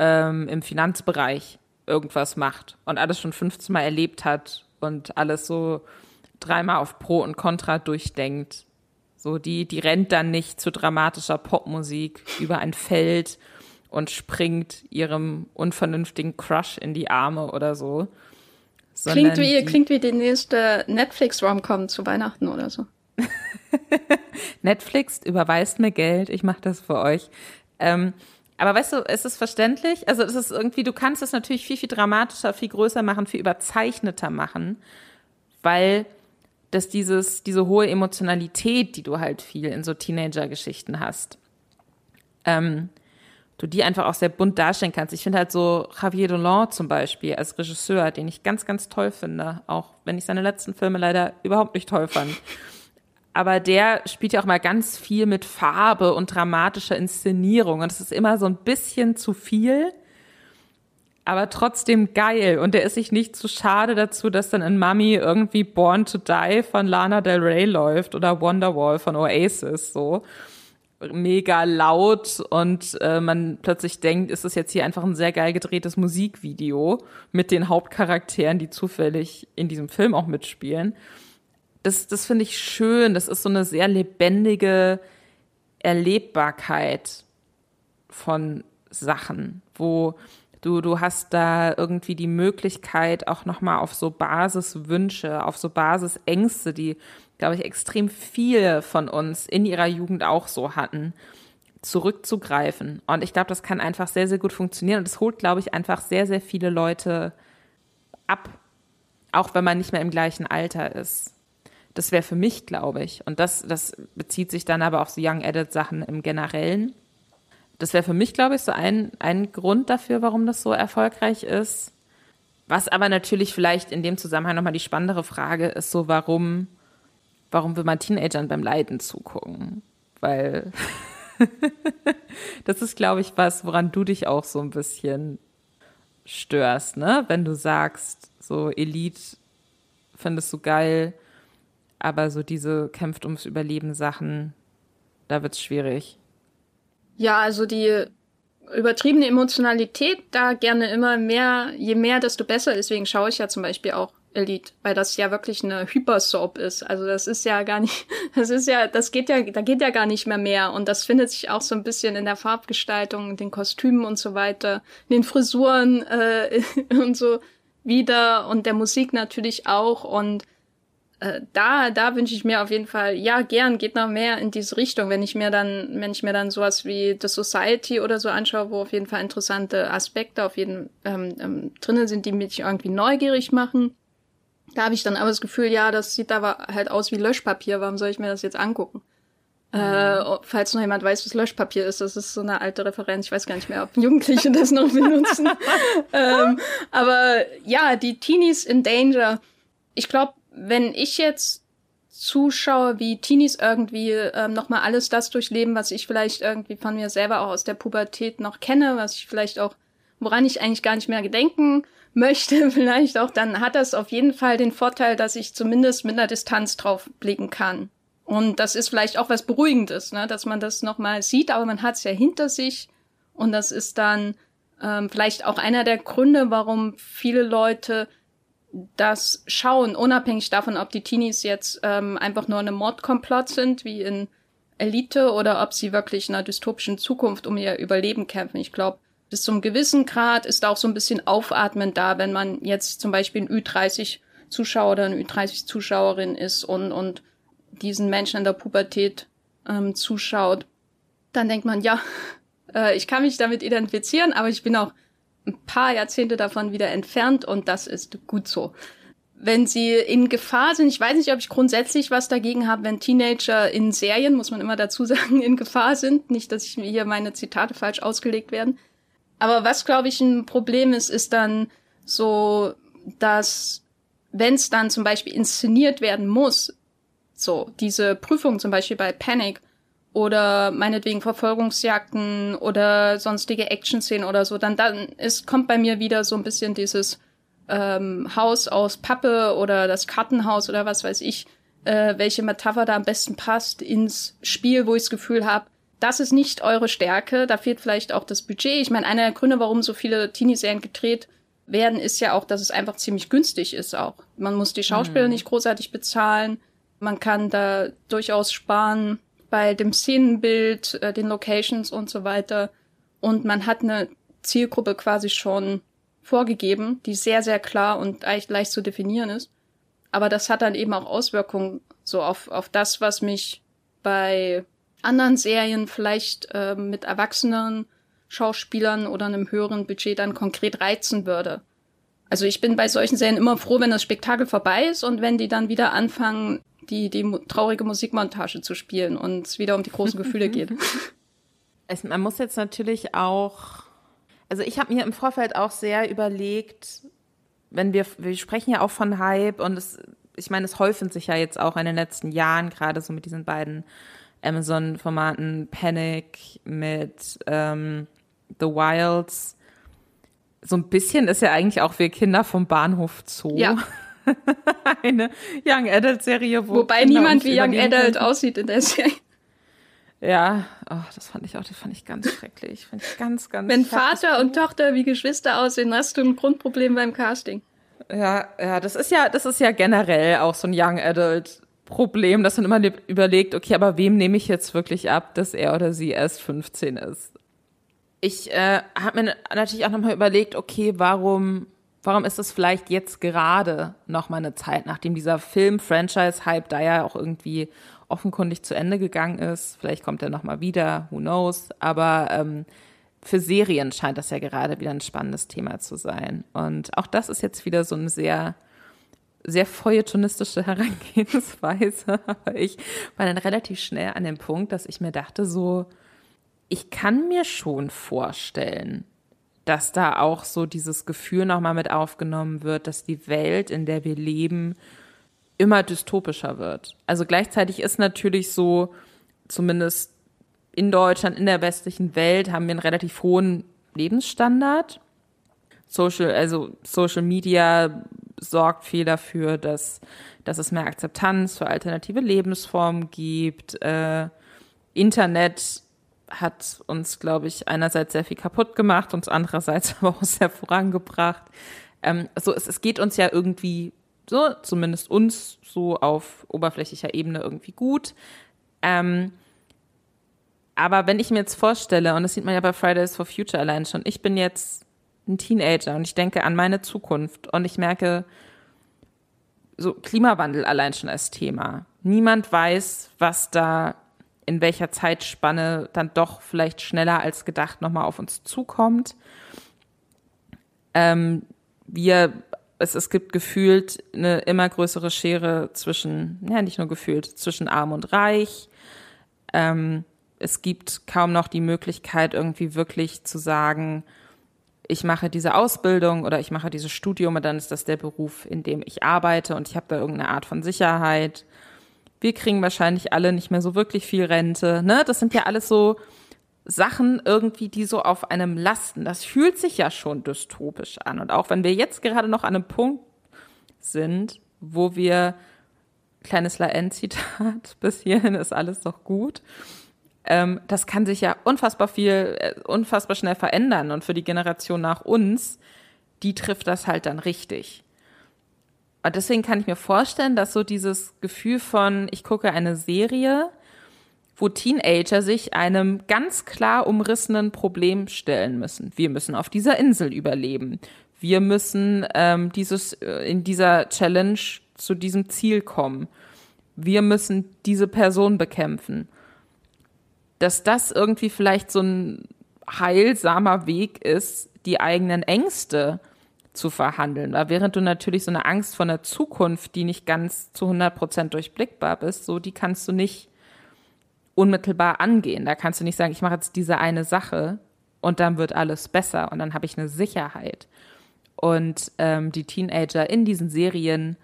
ähm, im Finanzbereich irgendwas macht und alles schon 15 Mal erlebt hat und alles so dreimal auf Pro und Contra durchdenkt. So, die, die rennt dann nicht zu dramatischer Popmusik über ein Feld und springt ihrem unvernünftigen Crush in die Arme oder so.
Klingt wie, klingt wie die nächste Netflix-Romcom zu Weihnachten oder so.
Netflix überweist mir Geld, ich mache das für euch. Ähm, aber weißt du, es ist verständlich. Also es ist irgendwie, du kannst es natürlich viel, viel dramatischer, viel größer machen, viel überzeichneter machen, weil das dieses, diese hohe Emotionalität, die du halt viel in so Teenager-Geschichten hast, ähm, du die einfach auch sehr bunt darstellen kannst. Ich finde halt so Javier Dolan zum Beispiel als Regisseur, den ich ganz, ganz toll finde, auch wenn ich seine letzten Filme leider überhaupt nicht toll fand. Aber der spielt ja auch mal ganz viel mit Farbe und dramatischer Inszenierung. Und es ist immer so ein bisschen zu viel, aber trotzdem geil. Und der ist sich nicht zu schade dazu, dass dann in Mummy irgendwie Born to Die von Lana Del Rey läuft oder Wonderwall von Oasis, so. Mega laut und äh, man plötzlich denkt, ist es jetzt hier einfach ein sehr geil gedrehtes Musikvideo mit den Hauptcharakteren, die zufällig in diesem Film auch mitspielen das, das finde ich schön. Das ist so eine sehr lebendige Erlebbarkeit von Sachen, wo du, du hast da irgendwie die Möglichkeit, auch nochmal auf so Basiswünsche, auf so Basisängste, die, glaube ich, extrem viele von uns in ihrer Jugend auch so hatten, zurückzugreifen. Und ich glaube, das kann einfach sehr, sehr gut funktionieren. Und das holt, glaube ich, einfach sehr, sehr viele Leute ab. Auch wenn man nicht mehr im gleichen Alter ist. Das wäre für mich, glaube ich, und das, das bezieht sich dann aber auf so Young Adult Sachen im Generellen. Das wäre für mich, glaube ich, so ein, ein Grund dafür, warum das so erfolgreich ist. Was aber natürlich vielleicht in dem Zusammenhang nochmal die spannendere Frage ist, so warum, warum will man Teenagern beim Leiden zugucken? Weil das ist, glaube ich, was, woran du dich auch so ein bisschen störst, ne? Wenn du sagst, so Elite findest du geil, aber so diese kämpft ums Überleben Sachen, da wird's schwierig.
Ja, also die übertriebene Emotionalität, da gerne immer mehr, je mehr, desto besser. Deswegen schaue ich ja zum Beispiel auch Elite, weil das ja wirklich eine Hypersoap ist. Also das ist ja gar nicht, das ist ja, das geht ja, da geht ja gar nicht mehr mehr. Und das findet sich auch so ein bisschen in der Farbgestaltung, den Kostümen und so weiter, den Frisuren äh, und so wieder und der Musik natürlich auch. Und äh, da, da wünsche ich mir auf jeden Fall, ja, gern, geht noch mehr in diese Richtung, wenn ich mir dann, wenn ich mir dann sowas wie The Society oder so anschaue, wo auf jeden Fall interessante Aspekte auf jeden ähm, ähm, drinnen sind, die mich irgendwie neugierig machen. Da habe ich dann aber das Gefühl, ja, das sieht aber halt aus wie Löschpapier, warum soll ich mir das jetzt angucken? Mhm. Äh, falls noch jemand weiß, was Löschpapier ist, das ist so eine alte Referenz. Ich weiß gar nicht mehr, ob Jugendliche das noch benutzen. ähm, aber ja, die Teenies in Danger. Ich glaube, wenn ich jetzt zuschaue, wie Teenies irgendwie ähm, nochmal alles das durchleben, was ich vielleicht irgendwie von mir selber auch aus der Pubertät noch kenne, was ich vielleicht auch, woran ich eigentlich gar nicht mehr gedenken möchte, vielleicht auch, dann hat das auf jeden Fall den Vorteil, dass ich zumindest mit einer Distanz drauf blicken kann. Und das ist vielleicht auch was Beruhigendes, ne? dass man das nochmal sieht, aber man hat es ja hinter sich. Und das ist dann ähm, vielleicht auch einer der Gründe, warum viele Leute das schauen, unabhängig davon, ob die Teenies jetzt ähm, einfach nur eine Mordkomplott sind, wie in Elite, oder ob sie wirklich in einer dystopischen Zukunft um ihr Überleben kämpfen. Ich glaube, bis zum gewissen Grad ist auch so ein bisschen Aufatmen da, wenn man jetzt zum Beispiel ein Ü30-Zuschauer oder eine Ü30-Zuschauerin ist und, und diesen Menschen in der Pubertät ähm, zuschaut. Dann denkt man, ja, äh, ich kann mich damit identifizieren, aber ich bin auch ein paar Jahrzehnte davon wieder entfernt und das ist gut so. Wenn sie in Gefahr sind, ich weiß nicht, ob ich grundsätzlich was dagegen habe, wenn Teenager in Serien, muss man immer dazu sagen, in Gefahr sind. Nicht, dass ich mir hier meine Zitate falsch ausgelegt werden. Aber was, glaube ich, ein Problem ist, ist dann so, dass wenn es dann zum Beispiel inszeniert werden muss, so diese Prüfung zum Beispiel bei Panic, oder meinetwegen Verfolgungsjagden oder sonstige Action-Szenen oder so, dann, dann ist, kommt bei mir wieder so ein bisschen dieses ähm, Haus aus Pappe oder das Kartenhaus oder was weiß ich, äh, welche Metapher da am besten passt ins Spiel, wo ich das Gefühl habe, das ist nicht eure Stärke, da fehlt vielleicht auch das Budget. Ich meine, einer der Gründe, warum so viele Teenie-Serien gedreht werden, ist ja auch, dass es einfach ziemlich günstig ist auch. Man muss die Schauspieler mhm. nicht großartig bezahlen. Man kann da durchaus sparen bei dem Szenenbild, äh, den Locations und so weiter. Und man hat eine Zielgruppe quasi schon vorgegeben, die sehr, sehr klar und eigentlich leicht zu definieren ist. Aber das hat dann eben auch Auswirkungen so auf, auf das, was mich bei anderen Serien vielleicht äh, mit erwachsenen Schauspielern oder einem höheren Budget dann konkret reizen würde. Also ich bin bei solchen Serien immer froh, wenn das Spektakel vorbei ist und wenn die dann wieder anfangen, die, die traurige Musikmontage zu spielen und es wieder um die großen Gefühle geht.
Es, man muss jetzt natürlich auch, also ich habe mir im Vorfeld auch sehr überlegt, wenn wir, wir sprechen ja auch von Hype und es, ich meine, es häufen sich ja jetzt auch in den letzten Jahren, gerade so mit diesen beiden Amazon-Formaten Panic mit ähm, The Wilds. So ein bisschen ist ja eigentlich auch wir Kinder vom Bahnhof Zoo.
Ja.
Eine Young Adult Serie,
wo Wobei Kinder niemand wie Young Adult können. aussieht in der Serie.
Ja, oh, das fand ich auch, das fand ich ganz schrecklich. Fand ich ganz, ganz
Wenn Vater und Tochter wie Geschwister aussehen, hast du ein Grundproblem beim Casting.
Ja, ja, das ist ja, das ist ja generell auch so ein Young Adult Problem, dass man immer überlegt, okay, aber wem nehme ich jetzt wirklich ab, dass er oder sie erst 15 ist? Ich äh, habe mir natürlich auch nochmal überlegt, okay, warum, warum ist es vielleicht jetzt gerade nochmal eine Zeit, nachdem dieser Film-Franchise-Hype da ja auch irgendwie offenkundig zu Ende gegangen ist. Vielleicht kommt er nochmal wieder, who knows. Aber ähm, für Serien scheint das ja gerade wieder ein spannendes Thema zu sein. Und auch das ist jetzt wieder so eine sehr, sehr feuilletonistische Herangehensweise. Aber ich war dann relativ schnell an dem Punkt, dass ich mir dachte, so, ich kann mir schon vorstellen, dass da auch so dieses Gefühl nochmal mit aufgenommen wird, dass die Welt, in der wir leben, immer dystopischer wird. Also gleichzeitig ist natürlich so, zumindest in Deutschland, in der westlichen Welt, haben wir einen relativ hohen Lebensstandard. Social, also Social Media sorgt viel dafür, dass, dass es mehr Akzeptanz für alternative Lebensformen gibt. Äh, Internet hat uns, glaube ich, einerseits sehr viel kaputt gemacht, uns andererseits aber auch sehr vorangebracht. Ähm, also es, es geht uns ja irgendwie so, zumindest uns so auf oberflächlicher Ebene irgendwie gut. Ähm, aber wenn ich mir jetzt vorstelle, und das sieht man ja bei Fridays for Future allein schon, ich bin jetzt ein Teenager und ich denke an meine Zukunft und ich merke, so Klimawandel allein schon als Thema. Niemand weiß, was da in welcher Zeitspanne dann doch vielleicht schneller als gedacht nochmal auf uns zukommt. Ähm, wir, es, es gibt gefühlt eine immer größere Schere zwischen, ja nicht nur gefühlt, zwischen arm und reich. Ähm, es gibt kaum noch die Möglichkeit, irgendwie wirklich zu sagen, ich mache diese Ausbildung oder ich mache dieses Studium und dann ist das der Beruf, in dem ich arbeite und ich habe da irgendeine Art von Sicherheit wir kriegen wahrscheinlich alle nicht mehr so wirklich viel Rente. Ne? Das sind ja alles so Sachen irgendwie, die so auf einem lasten. Das fühlt sich ja schon dystopisch an. Und auch wenn wir jetzt gerade noch an einem Punkt sind, wo wir, kleines La-N-Zitat, bis hierhin ist alles doch gut, ähm, das kann sich ja unfassbar viel, äh, unfassbar schnell verändern. Und für die Generation nach uns, die trifft das halt dann richtig. Und deswegen kann ich mir vorstellen, dass so dieses Gefühl von, ich gucke eine Serie, wo Teenager sich einem ganz klar umrissenen Problem stellen müssen. Wir müssen auf dieser Insel überleben. Wir müssen ähm, dieses äh, in dieser Challenge zu diesem Ziel kommen. Wir müssen diese Person bekämpfen. Dass das irgendwie vielleicht so ein heilsamer Weg ist, die eigenen Ängste zu verhandeln. Weil während du natürlich so eine Angst vor einer Zukunft, die nicht ganz zu 100 Prozent durchblickbar bist, so die kannst du nicht unmittelbar angehen. Da kannst du nicht sagen, ich mache jetzt diese eine Sache und dann wird alles besser und dann habe ich eine Sicherheit. Und ähm, die Teenager in diesen Serien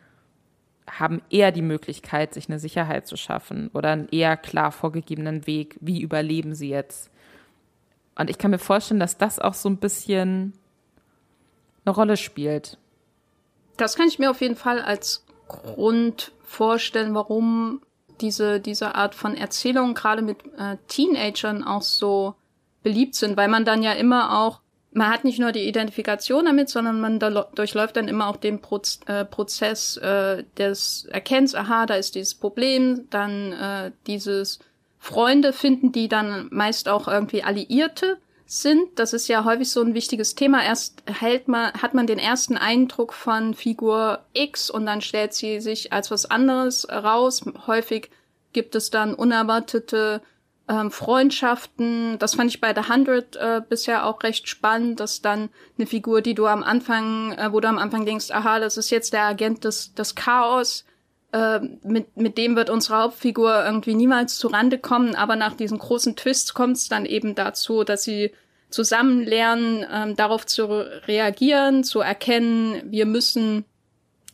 haben eher die Möglichkeit, sich eine Sicherheit zu schaffen oder einen eher klar vorgegebenen Weg, wie überleben sie jetzt. Und ich kann mir vorstellen, dass das auch so ein bisschen eine Rolle spielt.
Das kann ich mir auf jeden Fall als Grund vorstellen, warum diese, diese Art von Erzählungen gerade mit äh, Teenagern auch so beliebt sind, weil man dann ja immer auch man hat nicht nur die Identifikation damit, sondern man durchläuft dann immer auch den Proz äh, Prozess äh, des Erkennens, aha, da ist dieses Problem, dann äh, dieses Freunde finden, die dann meist auch irgendwie Alliierte sind. Das ist ja häufig so ein wichtiges Thema. Erst hält man, hat man den ersten Eindruck von Figur X und dann stellt sie sich als was anderes raus. Häufig gibt es dann unerwartete ähm, Freundschaften. Das fand ich bei The Hundred äh, bisher auch recht spannend, dass dann eine Figur, die du am Anfang, äh, wo du am Anfang denkst, aha, das ist jetzt der Agent des, des Chaos, äh, mit, mit dem wird unsere Hauptfigur irgendwie niemals zurande kommen, aber nach diesen großen Twists kommt es dann eben dazu, dass sie zusammen lernen, ähm, darauf zu reagieren, zu erkennen, wir müssen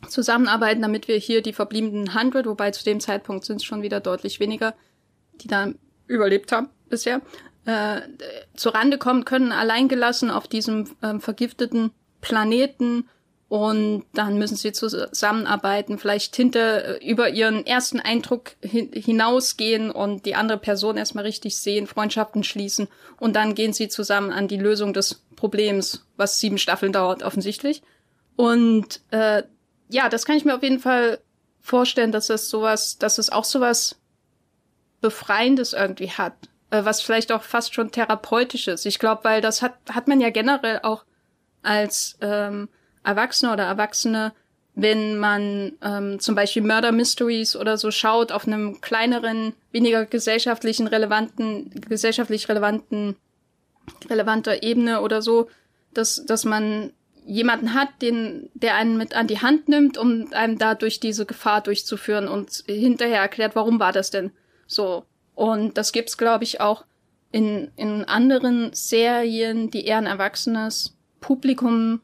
zusammenarbeiten, damit wir hier die verbliebenen Hundred, wobei zu dem Zeitpunkt sind es schon wieder deutlich weniger, die da überlebt haben bisher, äh, zu Rande kommen können, alleingelassen auf diesem ähm, vergifteten Planeten und dann müssen sie zusammenarbeiten, vielleicht hinter äh, über ihren ersten Eindruck hin, hinausgehen und die andere Person erstmal richtig sehen, Freundschaften schließen und dann gehen sie zusammen an die Lösung des Problems, was sieben Staffeln dauert offensichtlich. Und äh, ja, das kann ich mir auf jeden Fall vorstellen, dass es sowas, dass es auch sowas Befreiendes irgendwie hat, äh, was vielleicht auch fast schon therapeutisches. Ich glaube, weil das hat, hat man ja generell auch als ähm, Erwachsene oder Erwachsene, wenn man ähm, zum Beispiel Murder Mysteries oder so schaut, auf einem kleineren, weniger gesellschaftlichen, relevanten, gesellschaftlich relevanten, relevanter Ebene oder so, dass, dass man jemanden hat, den, der einen mit an die Hand nimmt, um einem da durch diese Gefahr durchzuführen und hinterher erklärt, warum war das denn so. Und das gibt's, glaube ich, auch in, in anderen Serien, die eher ein erwachsenes Publikum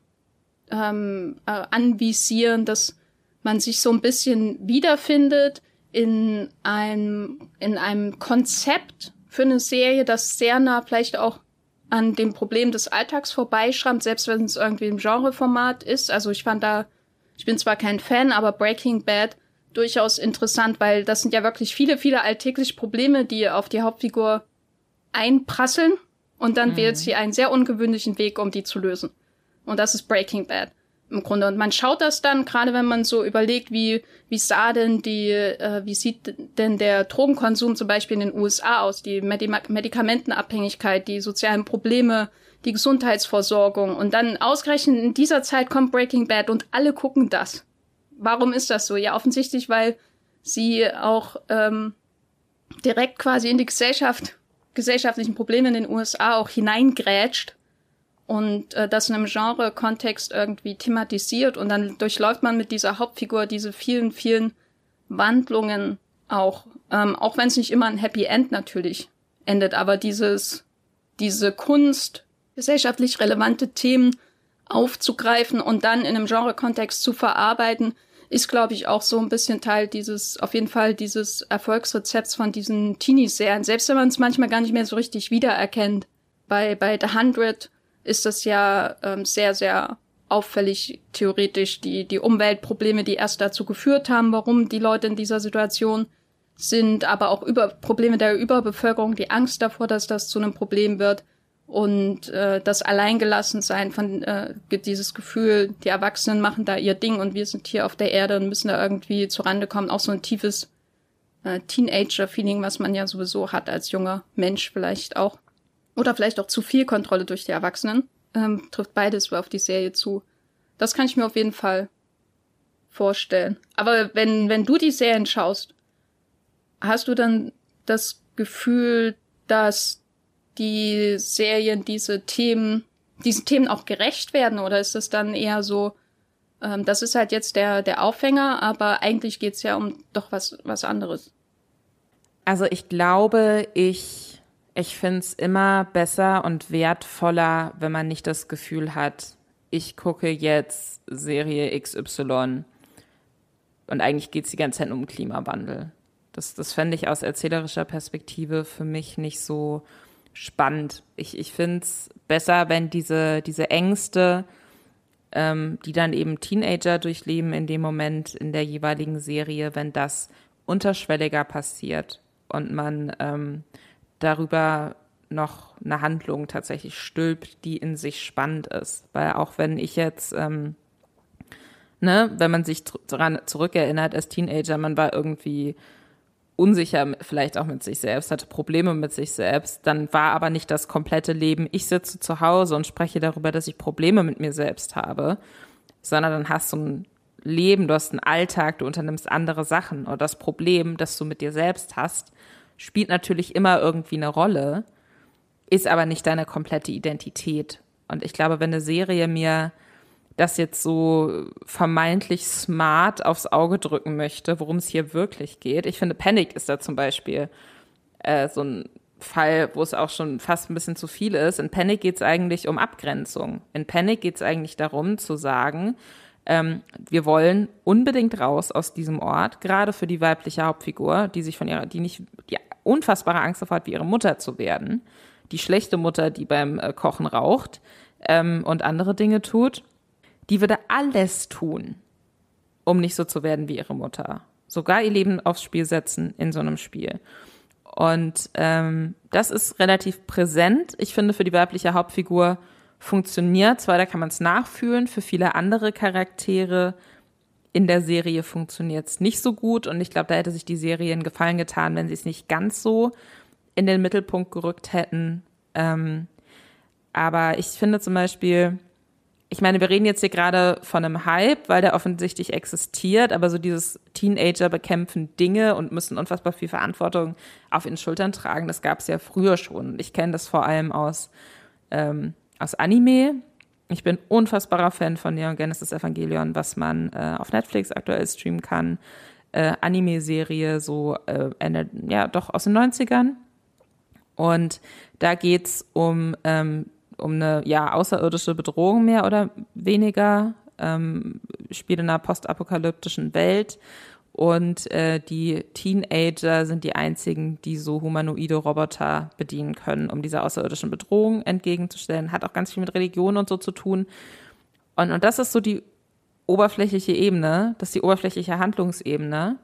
ähm, äh, anvisieren, dass man sich so ein bisschen wiederfindet in einem, in einem Konzept für eine Serie, das sehr nah vielleicht auch an dem Problem des Alltags vorbeischrammt, selbst wenn es irgendwie im Genreformat ist. Also ich fand da, ich bin zwar kein Fan, aber Breaking Bad durchaus interessant, weil das sind ja wirklich viele, viele alltägliche Probleme, die auf die Hauptfigur einprasseln und dann mhm. wählt sie einen sehr ungewöhnlichen Weg, um die zu lösen. Und das ist Breaking Bad im Grunde. Und man schaut das dann, gerade wenn man so überlegt, wie, wie sah denn die, äh, wie sieht denn der Drogenkonsum zum Beispiel in den USA aus, die Medi Medikamentenabhängigkeit, die sozialen Probleme, die Gesundheitsversorgung. Und dann ausgerechnet in dieser Zeit kommt Breaking Bad und alle gucken das. Warum ist das so? Ja, offensichtlich, weil sie auch ähm, direkt quasi in die Gesellschaft, gesellschaftlichen Probleme in den USA auch hineingrätscht und äh, das in einem Genre-Kontext irgendwie thematisiert und dann durchläuft man mit dieser Hauptfigur diese vielen, vielen Wandlungen auch, ähm, auch wenn es nicht immer ein Happy End natürlich endet, aber dieses, diese Kunst, gesellschaftlich relevante Themen aufzugreifen und dann in einem Genre-Kontext zu verarbeiten, ist, glaube ich, auch so ein bisschen Teil dieses, auf jeden Fall dieses Erfolgsrezepts von diesen Teenie-Serien, selbst wenn man es manchmal gar nicht mehr so richtig wiedererkennt. Bei, bei The Hundred ist das ja ähm, sehr, sehr auffällig theoretisch die, die Umweltprobleme, die erst dazu geführt haben, warum die Leute in dieser Situation sind, aber auch über Probleme der Überbevölkerung, die Angst davor, dass das zu einem Problem wird und äh, das Alleingelassensein von äh, dieses Gefühl, die Erwachsenen machen da ihr Ding und wir sind hier auf der Erde und müssen da irgendwie zurande kommen, auch so ein tiefes äh, Teenager-Feeling, was man ja sowieso hat als junger Mensch vielleicht auch oder vielleicht auch zu viel Kontrolle durch die Erwachsenen, ähm, trifft beides auf die Serie zu. Das kann ich mir auf jeden Fall vorstellen. Aber wenn, wenn du die Serien schaust, hast du dann das Gefühl, dass die Serien diese Themen, diesen Themen auch gerecht werden? Oder ist es dann eher so, ähm, das ist halt jetzt der, der Aufhänger, aber eigentlich geht's ja um doch was, was anderes?
Also ich glaube, ich ich finde es immer besser und wertvoller, wenn man nicht das Gefühl hat, ich gucke jetzt Serie XY und eigentlich geht es die ganze Zeit um Klimawandel. Das, das fände ich aus erzählerischer Perspektive für mich nicht so spannend. Ich, ich finde es besser, wenn diese, diese Ängste, ähm, die dann eben Teenager durchleben in dem Moment in der jeweiligen Serie, wenn das unterschwelliger passiert und man ähm, darüber noch eine Handlung tatsächlich stülpt, die in sich spannend ist. Weil auch wenn ich jetzt, ähm, ne, wenn man sich daran zurückerinnert als Teenager, man war irgendwie unsicher, vielleicht auch mit sich selbst, hatte Probleme mit sich selbst, dann war aber nicht das komplette Leben, ich sitze zu Hause und spreche darüber, dass ich Probleme mit mir selbst habe, sondern dann hast du ein Leben, du hast einen Alltag, du unternimmst andere Sachen und das Problem, das du mit dir selbst hast, spielt natürlich immer irgendwie eine Rolle, ist aber nicht deine komplette Identität. Und ich glaube, wenn eine Serie mir das jetzt so vermeintlich smart aufs Auge drücken möchte, worum es hier wirklich geht. Ich finde, Panic ist da zum Beispiel äh, so ein Fall, wo es auch schon fast ein bisschen zu viel ist. In Panic geht es eigentlich um Abgrenzung. In Panic geht es eigentlich darum zu sagen, ähm, wir wollen unbedingt raus aus diesem Ort, gerade für die weibliche Hauptfigur, die sich von ihrer, die nicht, die unfassbare Angst davor hat, wie ihre Mutter zu werden. Die schlechte Mutter, die beim äh, Kochen raucht ähm, und andere Dinge tut die würde alles tun, um nicht so zu werden wie ihre Mutter. Sogar ihr Leben aufs Spiel setzen in so einem Spiel. Und ähm, das ist relativ präsent. Ich finde, für die weibliche Hauptfigur funktioniert zwar, da kann man es nachfühlen, für viele andere Charaktere in der Serie funktioniert es nicht so gut. Und ich glaube, da hätte sich die Serie einen Gefallen getan, wenn sie es nicht ganz so in den Mittelpunkt gerückt hätten. Ähm, aber ich finde zum Beispiel, ich meine, wir reden jetzt hier gerade von einem Hype, weil der offensichtlich existiert, aber so dieses Teenager bekämpfen Dinge und müssen unfassbar viel Verantwortung auf ihren Schultern tragen, das gab es ja früher schon. Ich kenne das vor allem aus, ähm, aus Anime. Ich bin unfassbarer Fan von Neon Genesis Evangelion, was man äh, auf Netflix aktuell streamen kann. Äh, Anime-Serie, so äh, Ende, ja, doch aus den 90ern. Und da geht's um ähm, um eine ja außerirdische Bedrohung mehr oder weniger. Ähm, spielt in einer postapokalyptischen Welt und äh, die Teenager sind die einzigen, die so humanoide Roboter bedienen können, um dieser außerirdischen Bedrohung entgegenzustellen. Hat auch ganz viel mit Religion und so zu tun. Und, und das ist so die oberflächliche Ebene, das ist die oberflächliche Handlungsebene.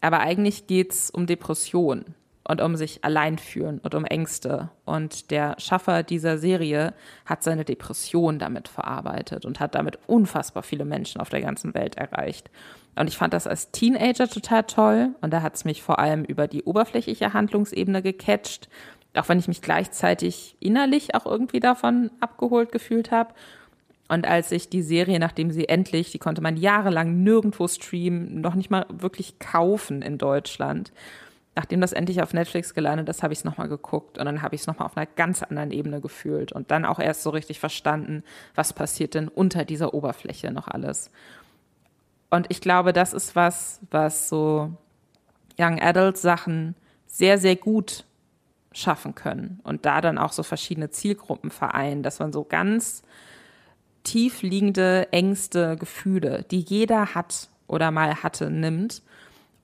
Aber eigentlich geht's um Depression und um sich allein fühlen und um Ängste. Und der Schaffer dieser Serie hat seine Depression damit verarbeitet und hat damit unfassbar viele Menschen auf der ganzen Welt erreicht. Und ich fand das als Teenager total toll. Und da hat es mich vor allem über die oberflächliche Handlungsebene gecatcht, auch wenn ich mich gleichzeitig innerlich auch irgendwie davon abgeholt gefühlt habe. Und als ich die Serie, nachdem sie endlich, die konnte man jahrelang nirgendwo streamen, noch nicht mal wirklich kaufen in Deutschland, nachdem das endlich auf Netflix gelandet ist, habe ich es nochmal geguckt und dann habe ich es nochmal auf einer ganz anderen Ebene gefühlt und dann auch erst so richtig verstanden, was passiert denn unter dieser Oberfläche noch alles. Und ich glaube, das ist was, was so Young Adult Sachen sehr, sehr gut schaffen können und da dann auch so verschiedene Zielgruppen vereinen, dass man so ganz tief liegende Ängste, Gefühle, die jeder hat oder mal hatte, nimmt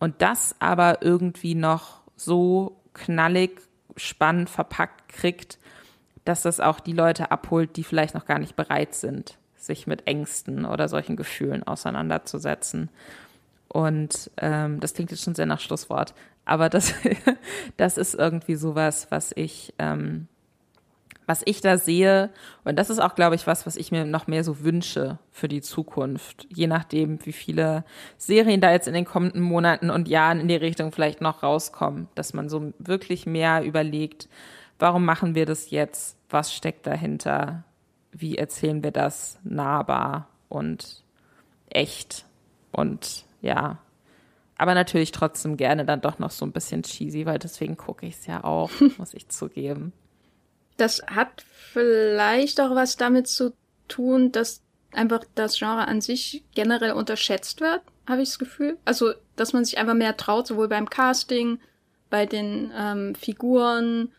und das aber irgendwie noch so knallig, spannend verpackt kriegt, dass das auch die Leute abholt, die vielleicht noch gar nicht bereit sind, sich mit Ängsten oder solchen Gefühlen auseinanderzusetzen. Und ähm, das klingt jetzt schon sehr nach Schlusswort, aber das, das ist irgendwie sowas, was ich ähm, was ich da sehe, und das ist auch, glaube ich, was, was ich mir noch mehr so wünsche für die Zukunft, je nachdem, wie viele Serien da jetzt in den kommenden Monaten und Jahren in die Richtung vielleicht noch rauskommen, dass man so wirklich mehr überlegt, warum machen wir das jetzt? Was steckt dahinter? Wie erzählen wir das nahbar und echt? Und ja, aber natürlich trotzdem gerne dann doch noch so ein bisschen cheesy, weil deswegen gucke ich es ja auch, muss ich zugeben.
Das hat vielleicht auch was damit zu tun, dass einfach das Genre an sich generell unterschätzt wird, habe ich das Gefühl. Also, dass man sich einfach mehr traut, sowohl beim Casting, bei den ähm, Figuren,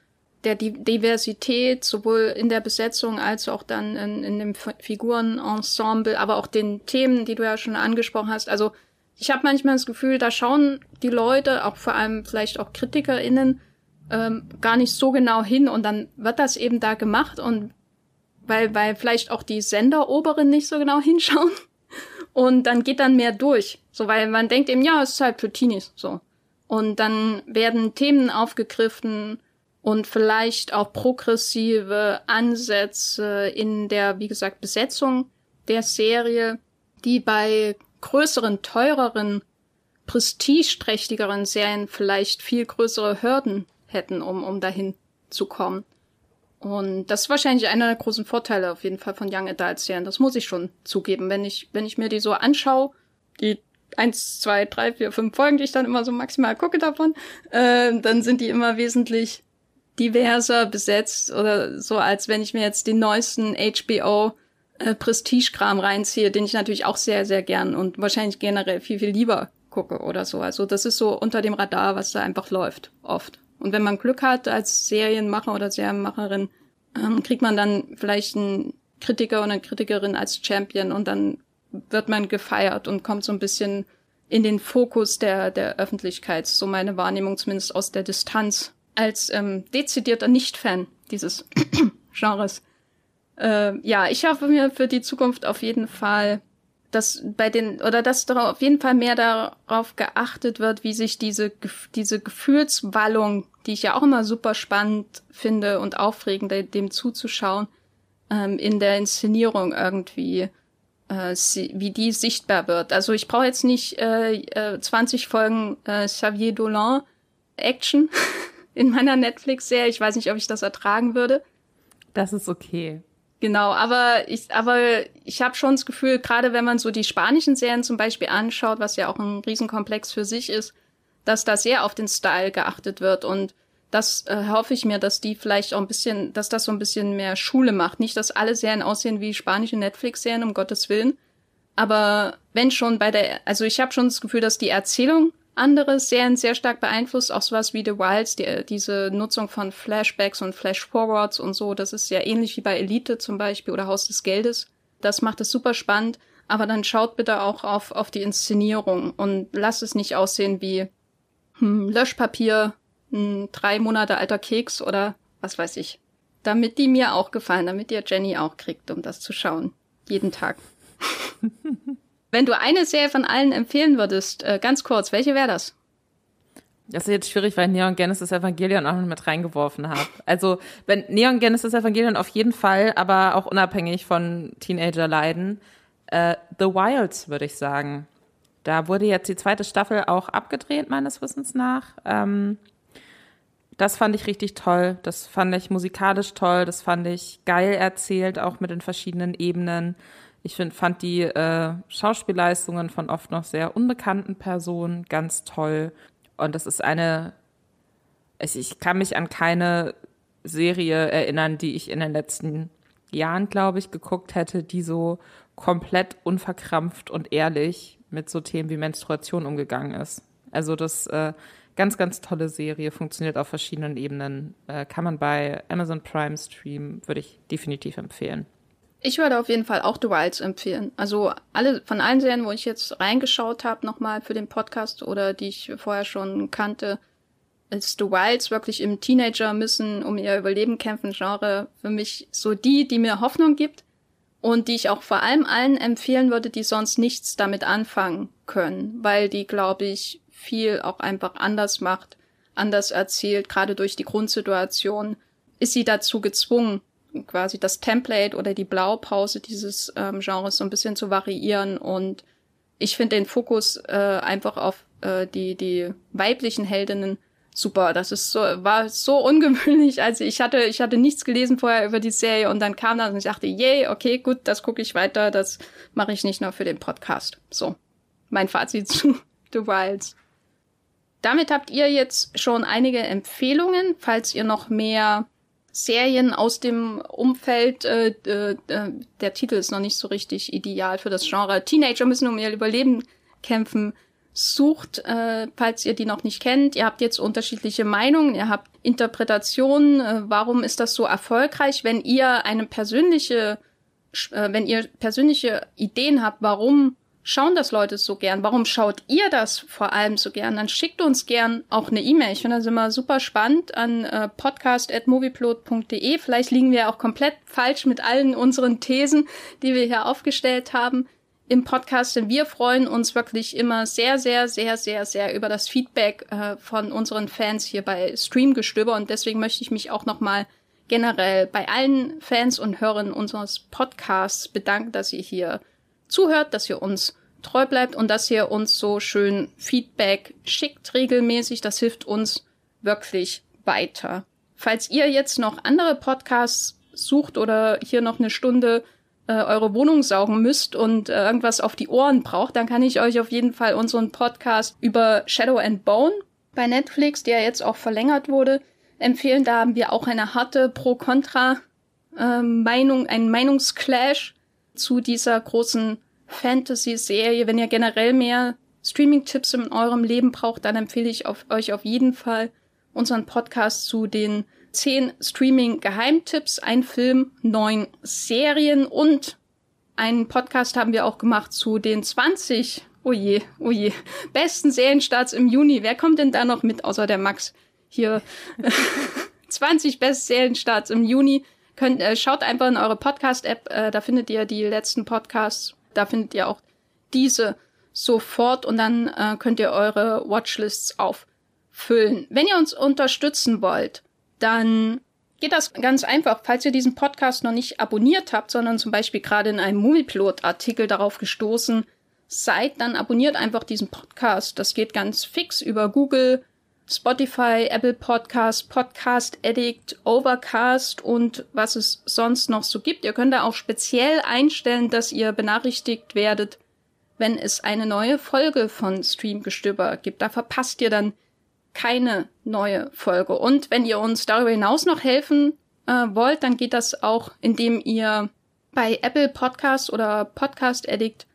der Di Diversität, sowohl in der Besetzung als auch dann in, in dem Figurenensemble, aber auch den Themen, die du ja schon angesprochen hast. Also, ich habe manchmal das Gefühl, da schauen die Leute, auch vor allem vielleicht auch KritikerInnen, ähm, gar nicht so genau hin und dann wird das eben da gemacht und weil, weil vielleicht auch die Senderoberen nicht so genau hinschauen und dann geht dann mehr durch. So, weil man denkt eben, ja, es ist halt für Teenies, so. Und dann werden Themen aufgegriffen, und vielleicht auch progressive Ansätze in der, wie gesagt, Besetzung der Serie, die bei größeren, teureren, prestigeträchtigeren Serien vielleicht viel größere Hürden hätten, um, um dahin zu kommen. Und das ist wahrscheinlich einer der großen Vorteile auf jeden Fall von Young Adult Serien. Das muss ich schon zugeben. Wenn ich, wenn ich mir die so anschaue, die eins, zwei, drei, vier, fünf Folgen, die ich dann immer so maximal gucke davon, äh, dann sind die immer wesentlich diverser besetzt oder so, als wenn ich mir jetzt den neuesten HBO äh, Prestige-Kram reinziehe, den ich natürlich auch sehr, sehr gern und wahrscheinlich generell viel, viel lieber gucke oder so. Also das ist so unter dem Radar, was da einfach läuft, oft. Und wenn man Glück hat als Serienmacher oder Serienmacherin, ähm, kriegt man dann vielleicht einen Kritiker oder eine Kritikerin als Champion und dann wird man gefeiert und kommt so ein bisschen in den Fokus der, der Öffentlichkeit. So meine Wahrnehmung zumindest aus der Distanz als ähm, dezidierter Nicht-Fan dieses Genres. Äh, ja, ich hoffe mir für die Zukunft auf jeden Fall, dass bei den oder dass darauf auf jeden Fall mehr darauf geachtet wird, wie sich diese diese Gefühlswallung, die ich ja auch immer super spannend finde und aufregend dem zuzuschauen, ähm, in der Inszenierung irgendwie äh, wie die sichtbar wird. Also ich brauche jetzt nicht äh, äh, 20 Folgen äh, Xavier Dolan Action in meiner Netflix-Serie. Ich weiß nicht, ob ich das ertragen würde.
Das ist okay.
Genau, aber ich, aber ich habe schon das Gefühl, gerade wenn man so die spanischen Serien zum Beispiel anschaut, was ja auch ein Riesenkomplex für sich ist, dass da sehr auf den Style geachtet wird und das äh, hoffe ich mir, dass die vielleicht auch ein bisschen, dass das so ein bisschen mehr Schule macht. Nicht, dass alle Serien aussehen wie spanische Netflix-Serien, um Gottes Willen. Aber wenn schon bei der, also ich habe schon das Gefühl, dass die Erzählung andere Serien sehr stark beeinflusst, auch sowas wie The Wilds, die, diese Nutzung von Flashbacks und Flashforwards und so, das ist ja ähnlich wie bei Elite zum Beispiel oder Haus des Geldes. Das macht es super spannend, aber dann schaut bitte auch auf, auf die Inszenierung und lasst es nicht aussehen wie hm, Löschpapier, ein drei Monate alter Keks oder was weiß ich. Damit die mir auch gefallen, damit ihr Jenny auch kriegt, um das zu schauen. Jeden Tag. Wenn du eine Serie von allen empfehlen würdest, äh, ganz kurz, welche wäre das?
Das ist jetzt schwierig, weil ich Neon Genesis Evangelion auch noch mit reingeworfen habe. Also, wenn Neon Genesis Evangelion auf jeden Fall, aber auch unabhängig von Teenager leiden, äh, The Wilds, würde ich sagen. Da wurde jetzt die zweite Staffel auch abgedreht, meines Wissens nach. Ähm, das fand ich richtig toll. Das fand ich musikalisch toll. Das fand ich geil erzählt, auch mit den verschiedenen Ebenen. Ich find, fand die äh, Schauspielleistungen von oft noch sehr unbekannten Personen ganz toll. Und das ist eine, ich, ich kann mich an keine Serie erinnern, die ich in den letzten Jahren, glaube ich, geguckt hätte, die so komplett unverkrampft und ehrlich mit so Themen wie Menstruation umgegangen ist. Also das äh, ganz, ganz tolle Serie, funktioniert auf verschiedenen Ebenen, äh, kann man bei Amazon Prime streamen, würde ich definitiv empfehlen.
Ich würde auf jeden Fall auch The Wilds empfehlen. Also alle von allen Serien, wo ich jetzt reingeschaut habe, nochmal für den Podcast oder die ich vorher schon kannte, ist The Wilds wirklich im Teenager müssen um ihr Überleben kämpfen Genre für mich so die, die mir Hoffnung gibt und die ich auch vor allem allen empfehlen würde, die sonst nichts damit anfangen können, weil die, glaube ich, viel auch einfach anders macht, anders erzählt, gerade durch die Grundsituation ist sie dazu gezwungen, quasi das Template oder die Blaupause dieses ähm, Genres so ein bisschen zu variieren. Und ich finde den Fokus äh, einfach auf äh, die die weiblichen Heldinnen super. Das ist so war so ungewöhnlich. Also ich hatte ich hatte nichts gelesen vorher über die Serie und dann kam das und ich dachte, yay, okay, gut, das gucke ich weiter. Das mache ich nicht nur für den Podcast. So mein Fazit zu The Wilds. Damit habt ihr jetzt schon einige Empfehlungen, falls ihr noch mehr Serien aus dem Umfeld, äh, äh, der Titel ist noch nicht so richtig ideal für das Genre. Teenager müssen um ihr Überleben kämpfen. Sucht, äh, falls ihr die noch nicht kennt. Ihr habt jetzt unterschiedliche Meinungen, ihr habt Interpretationen. Äh, warum ist das so erfolgreich? Wenn ihr eine persönliche, äh, wenn ihr persönliche Ideen habt, warum schauen das Leute so gern? Warum schaut ihr das vor allem so gern? Dann schickt uns gern auch eine E-Mail. Ich finde das immer super spannend an äh, podcast.movieplot.de. Vielleicht liegen wir auch komplett falsch mit allen unseren Thesen, die wir hier aufgestellt haben. Im Podcast, denn wir freuen uns wirklich immer sehr, sehr, sehr, sehr, sehr über das Feedback äh, von unseren Fans hier bei Streamgestöber und deswegen möchte ich mich auch nochmal generell bei allen Fans und Hörern unseres Podcasts bedanken, dass ihr hier zuhört, dass ihr uns treu bleibt und dass ihr uns so schön Feedback schickt regelmäßig. Das hilft uns wirklich weiter. Falls ihr jetzt noch andere Podcasts sucht oder hier noch eine Stunde äh, eure Wohnung saugen müsst und äh, irgendwas auf die Ohren braucht, dann kann ich euch auf jeden Fall unseren Podcast über Shadow and Bone bei Netflix, der jetzt auch verlängert wurde, empfehlen. Da haben wir auch eine harte Pro-Kontra-Meinung, äh, einen Meinungsclash zu dieser großen Fantasy-Serie. Wenn ihr generell mehr Streaming-Tipps in eurem Leben braucht, dann empfehle ich auf, euch auf jeden Fall unseren Podcast zu den zehn Streaming-Geheimtipps, ein Film, neun Serien und einen Podcast haben wir auch gemacht zu den 20, oh je, oh je, besten Serienstarts im Juni. Wer kommt denn da noch mit, außer der Max? Hier 20 besten Serienstarts im Juni. Könnt, äh, schaut einfach in eure Podcast-App, äh, da findet ihr die letzten Podcasts, da findet ihr auch diese sofort und dann äh, könnt ihr eure Watchlists auffüllen. Wenn ihr uns unterstützen wollt, dann geht das ganz einfach. Falls ihr diesen Podcast noch nicht abonniert habt, sondern zum Beispiel gerade in einem Moviepilot-Artikel darauf gestoßen seid, dann abonniert einfach diesen Podcast. Das geht ganz fix über Google, Spotify, Apple Podcast, Podcast Addict, Overcast und was es sonst noch so gibt. Ihr könnt da auch speziell einstellen, dass ihr benachrichtigt werdet, wenn es eine neue Folge von Streamgestöber gibt. Da verpasst ihr dann keine neue Folge. Und wenn ihr uns darüber hinaus noch helfen äh, wollt, dann geht das auch, indem ihr bei Apple Podcast oder Podcast Addict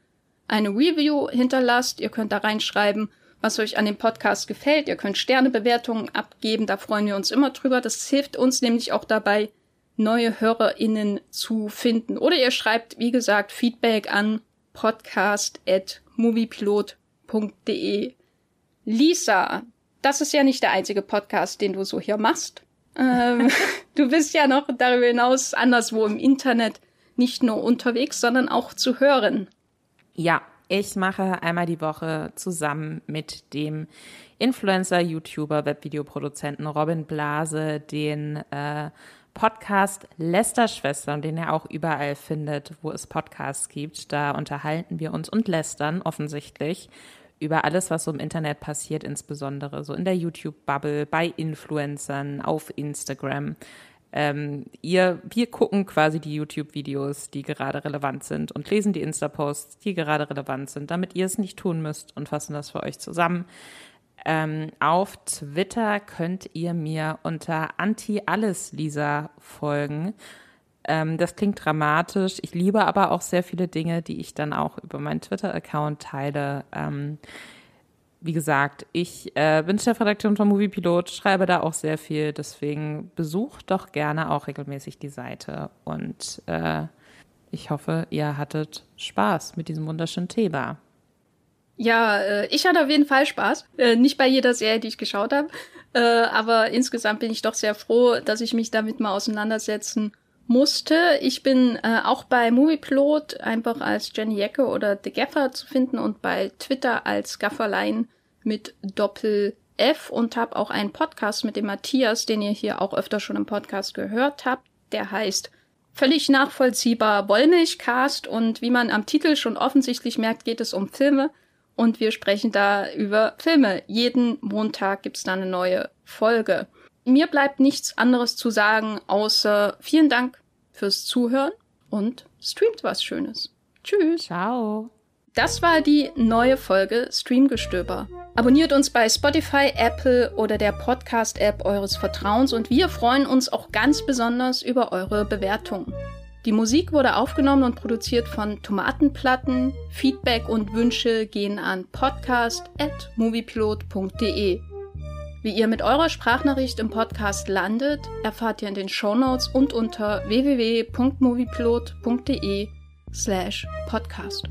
eine Review hinterlasst. Ihr könnt da reinschreiben, was euch an dem Podcast gefällt. Ihr könnt Sternebewertungen abgeben, da freuen wir uns immer drüber. Das hilft uns nämlich auch dabei, neue HörerInnen zu finden. Oder ihr schreibt, wie gesagt, Feedback an podcast.moviepilot.de. Lisa, das ist ja nicht der einzige Podcast, den du so hier machst. Ähm, du bist ja noch darüber hinaus anderswo im Internet nicht nur unterwegs, sondern auch zu hören.
Ja, ich mache einmal die Woche zusammen mit dem Influencer, YouTuber, Webvideoproduzenten Robin Blase den äh, Podcast Lästerschwestern, den er auch überall findet, wo es Podcasts gibt. Da unterhalten wir uns und lästern offensichtlich über alles, was so im Internet passiert, insbesondere so in der YouTube-Bubble, bei Influencern, auf Instagram. Ähm, ihr, wir gucken quasi die YouTube-Videos, die gerade relevant sind und lesen die Insta-Posts, die gerade relevant sind, damit ihr es nicht tun müsst und fassen das für euch zusammen. Ähm, auf Twitter könnt ihr mir unter Anti-Alles-Lisa folgen. Ähm, das klingt dramatisch. Ich liebe aber auch sehr viele Dinge, die ich dann auch über meinen Twitter-Account teile. Ähm, wie gesagt, ich äh, bin Chefredaktion von Moviepilot, schreibe da auch sehr viel, deswegen besucht doch gerne auch regelmäßig die Seite und äh, ich hoffe, ihr hattet Spaß mit diesem wunderschönen Thema.
Ja, äh, ich hatte auf jeden Fall Spaß. Äh, nicht bei jeder Serie, die ich geschaut habe, äh, aber insgesamt bin ich doch sehr froh, dass ich mich damit mal auseinandersetzen musste. Ich bin äh, auch bei Movieplot einfach als Jenny Jacke oder The Gaffer zu finden und bei Twitter als Gafferlein mit Doppel F und habe auch einen Podcast mit dem Matthias, den ihr hier auch öfter schon im Podcast gehört habt. Der heißt völlig nachvollziehbar Wollmilchcast und wie man am Titel schon offensichtlich merkt, geht es um Filme und wir sprechen da über Filme. Jeden Montag gibt's da eine neue Folge mir bleibt nichts anderes zu sagen, außer vielen Dank fürs Zuhören und streamt was Schönes. Tschüss.
Ciao.
Das war die neue Folge Streamgestöber. Abonniert uns bei Spotify, Apple oder der Podcast-App eures Vertrauens und wir freuen uns auch ganz besonders über eure Bewertungen. Die Musik wurde aufgenommen und produziert von Tomatenplatten. Feedback und Wünsche gehen an podcast.moviepilot.de. Wie ihr mit eurer Sprachnachricht im Podcast landet, erfahrt ihr in den Shownotes und unter www.moviepilot.de slash podcast.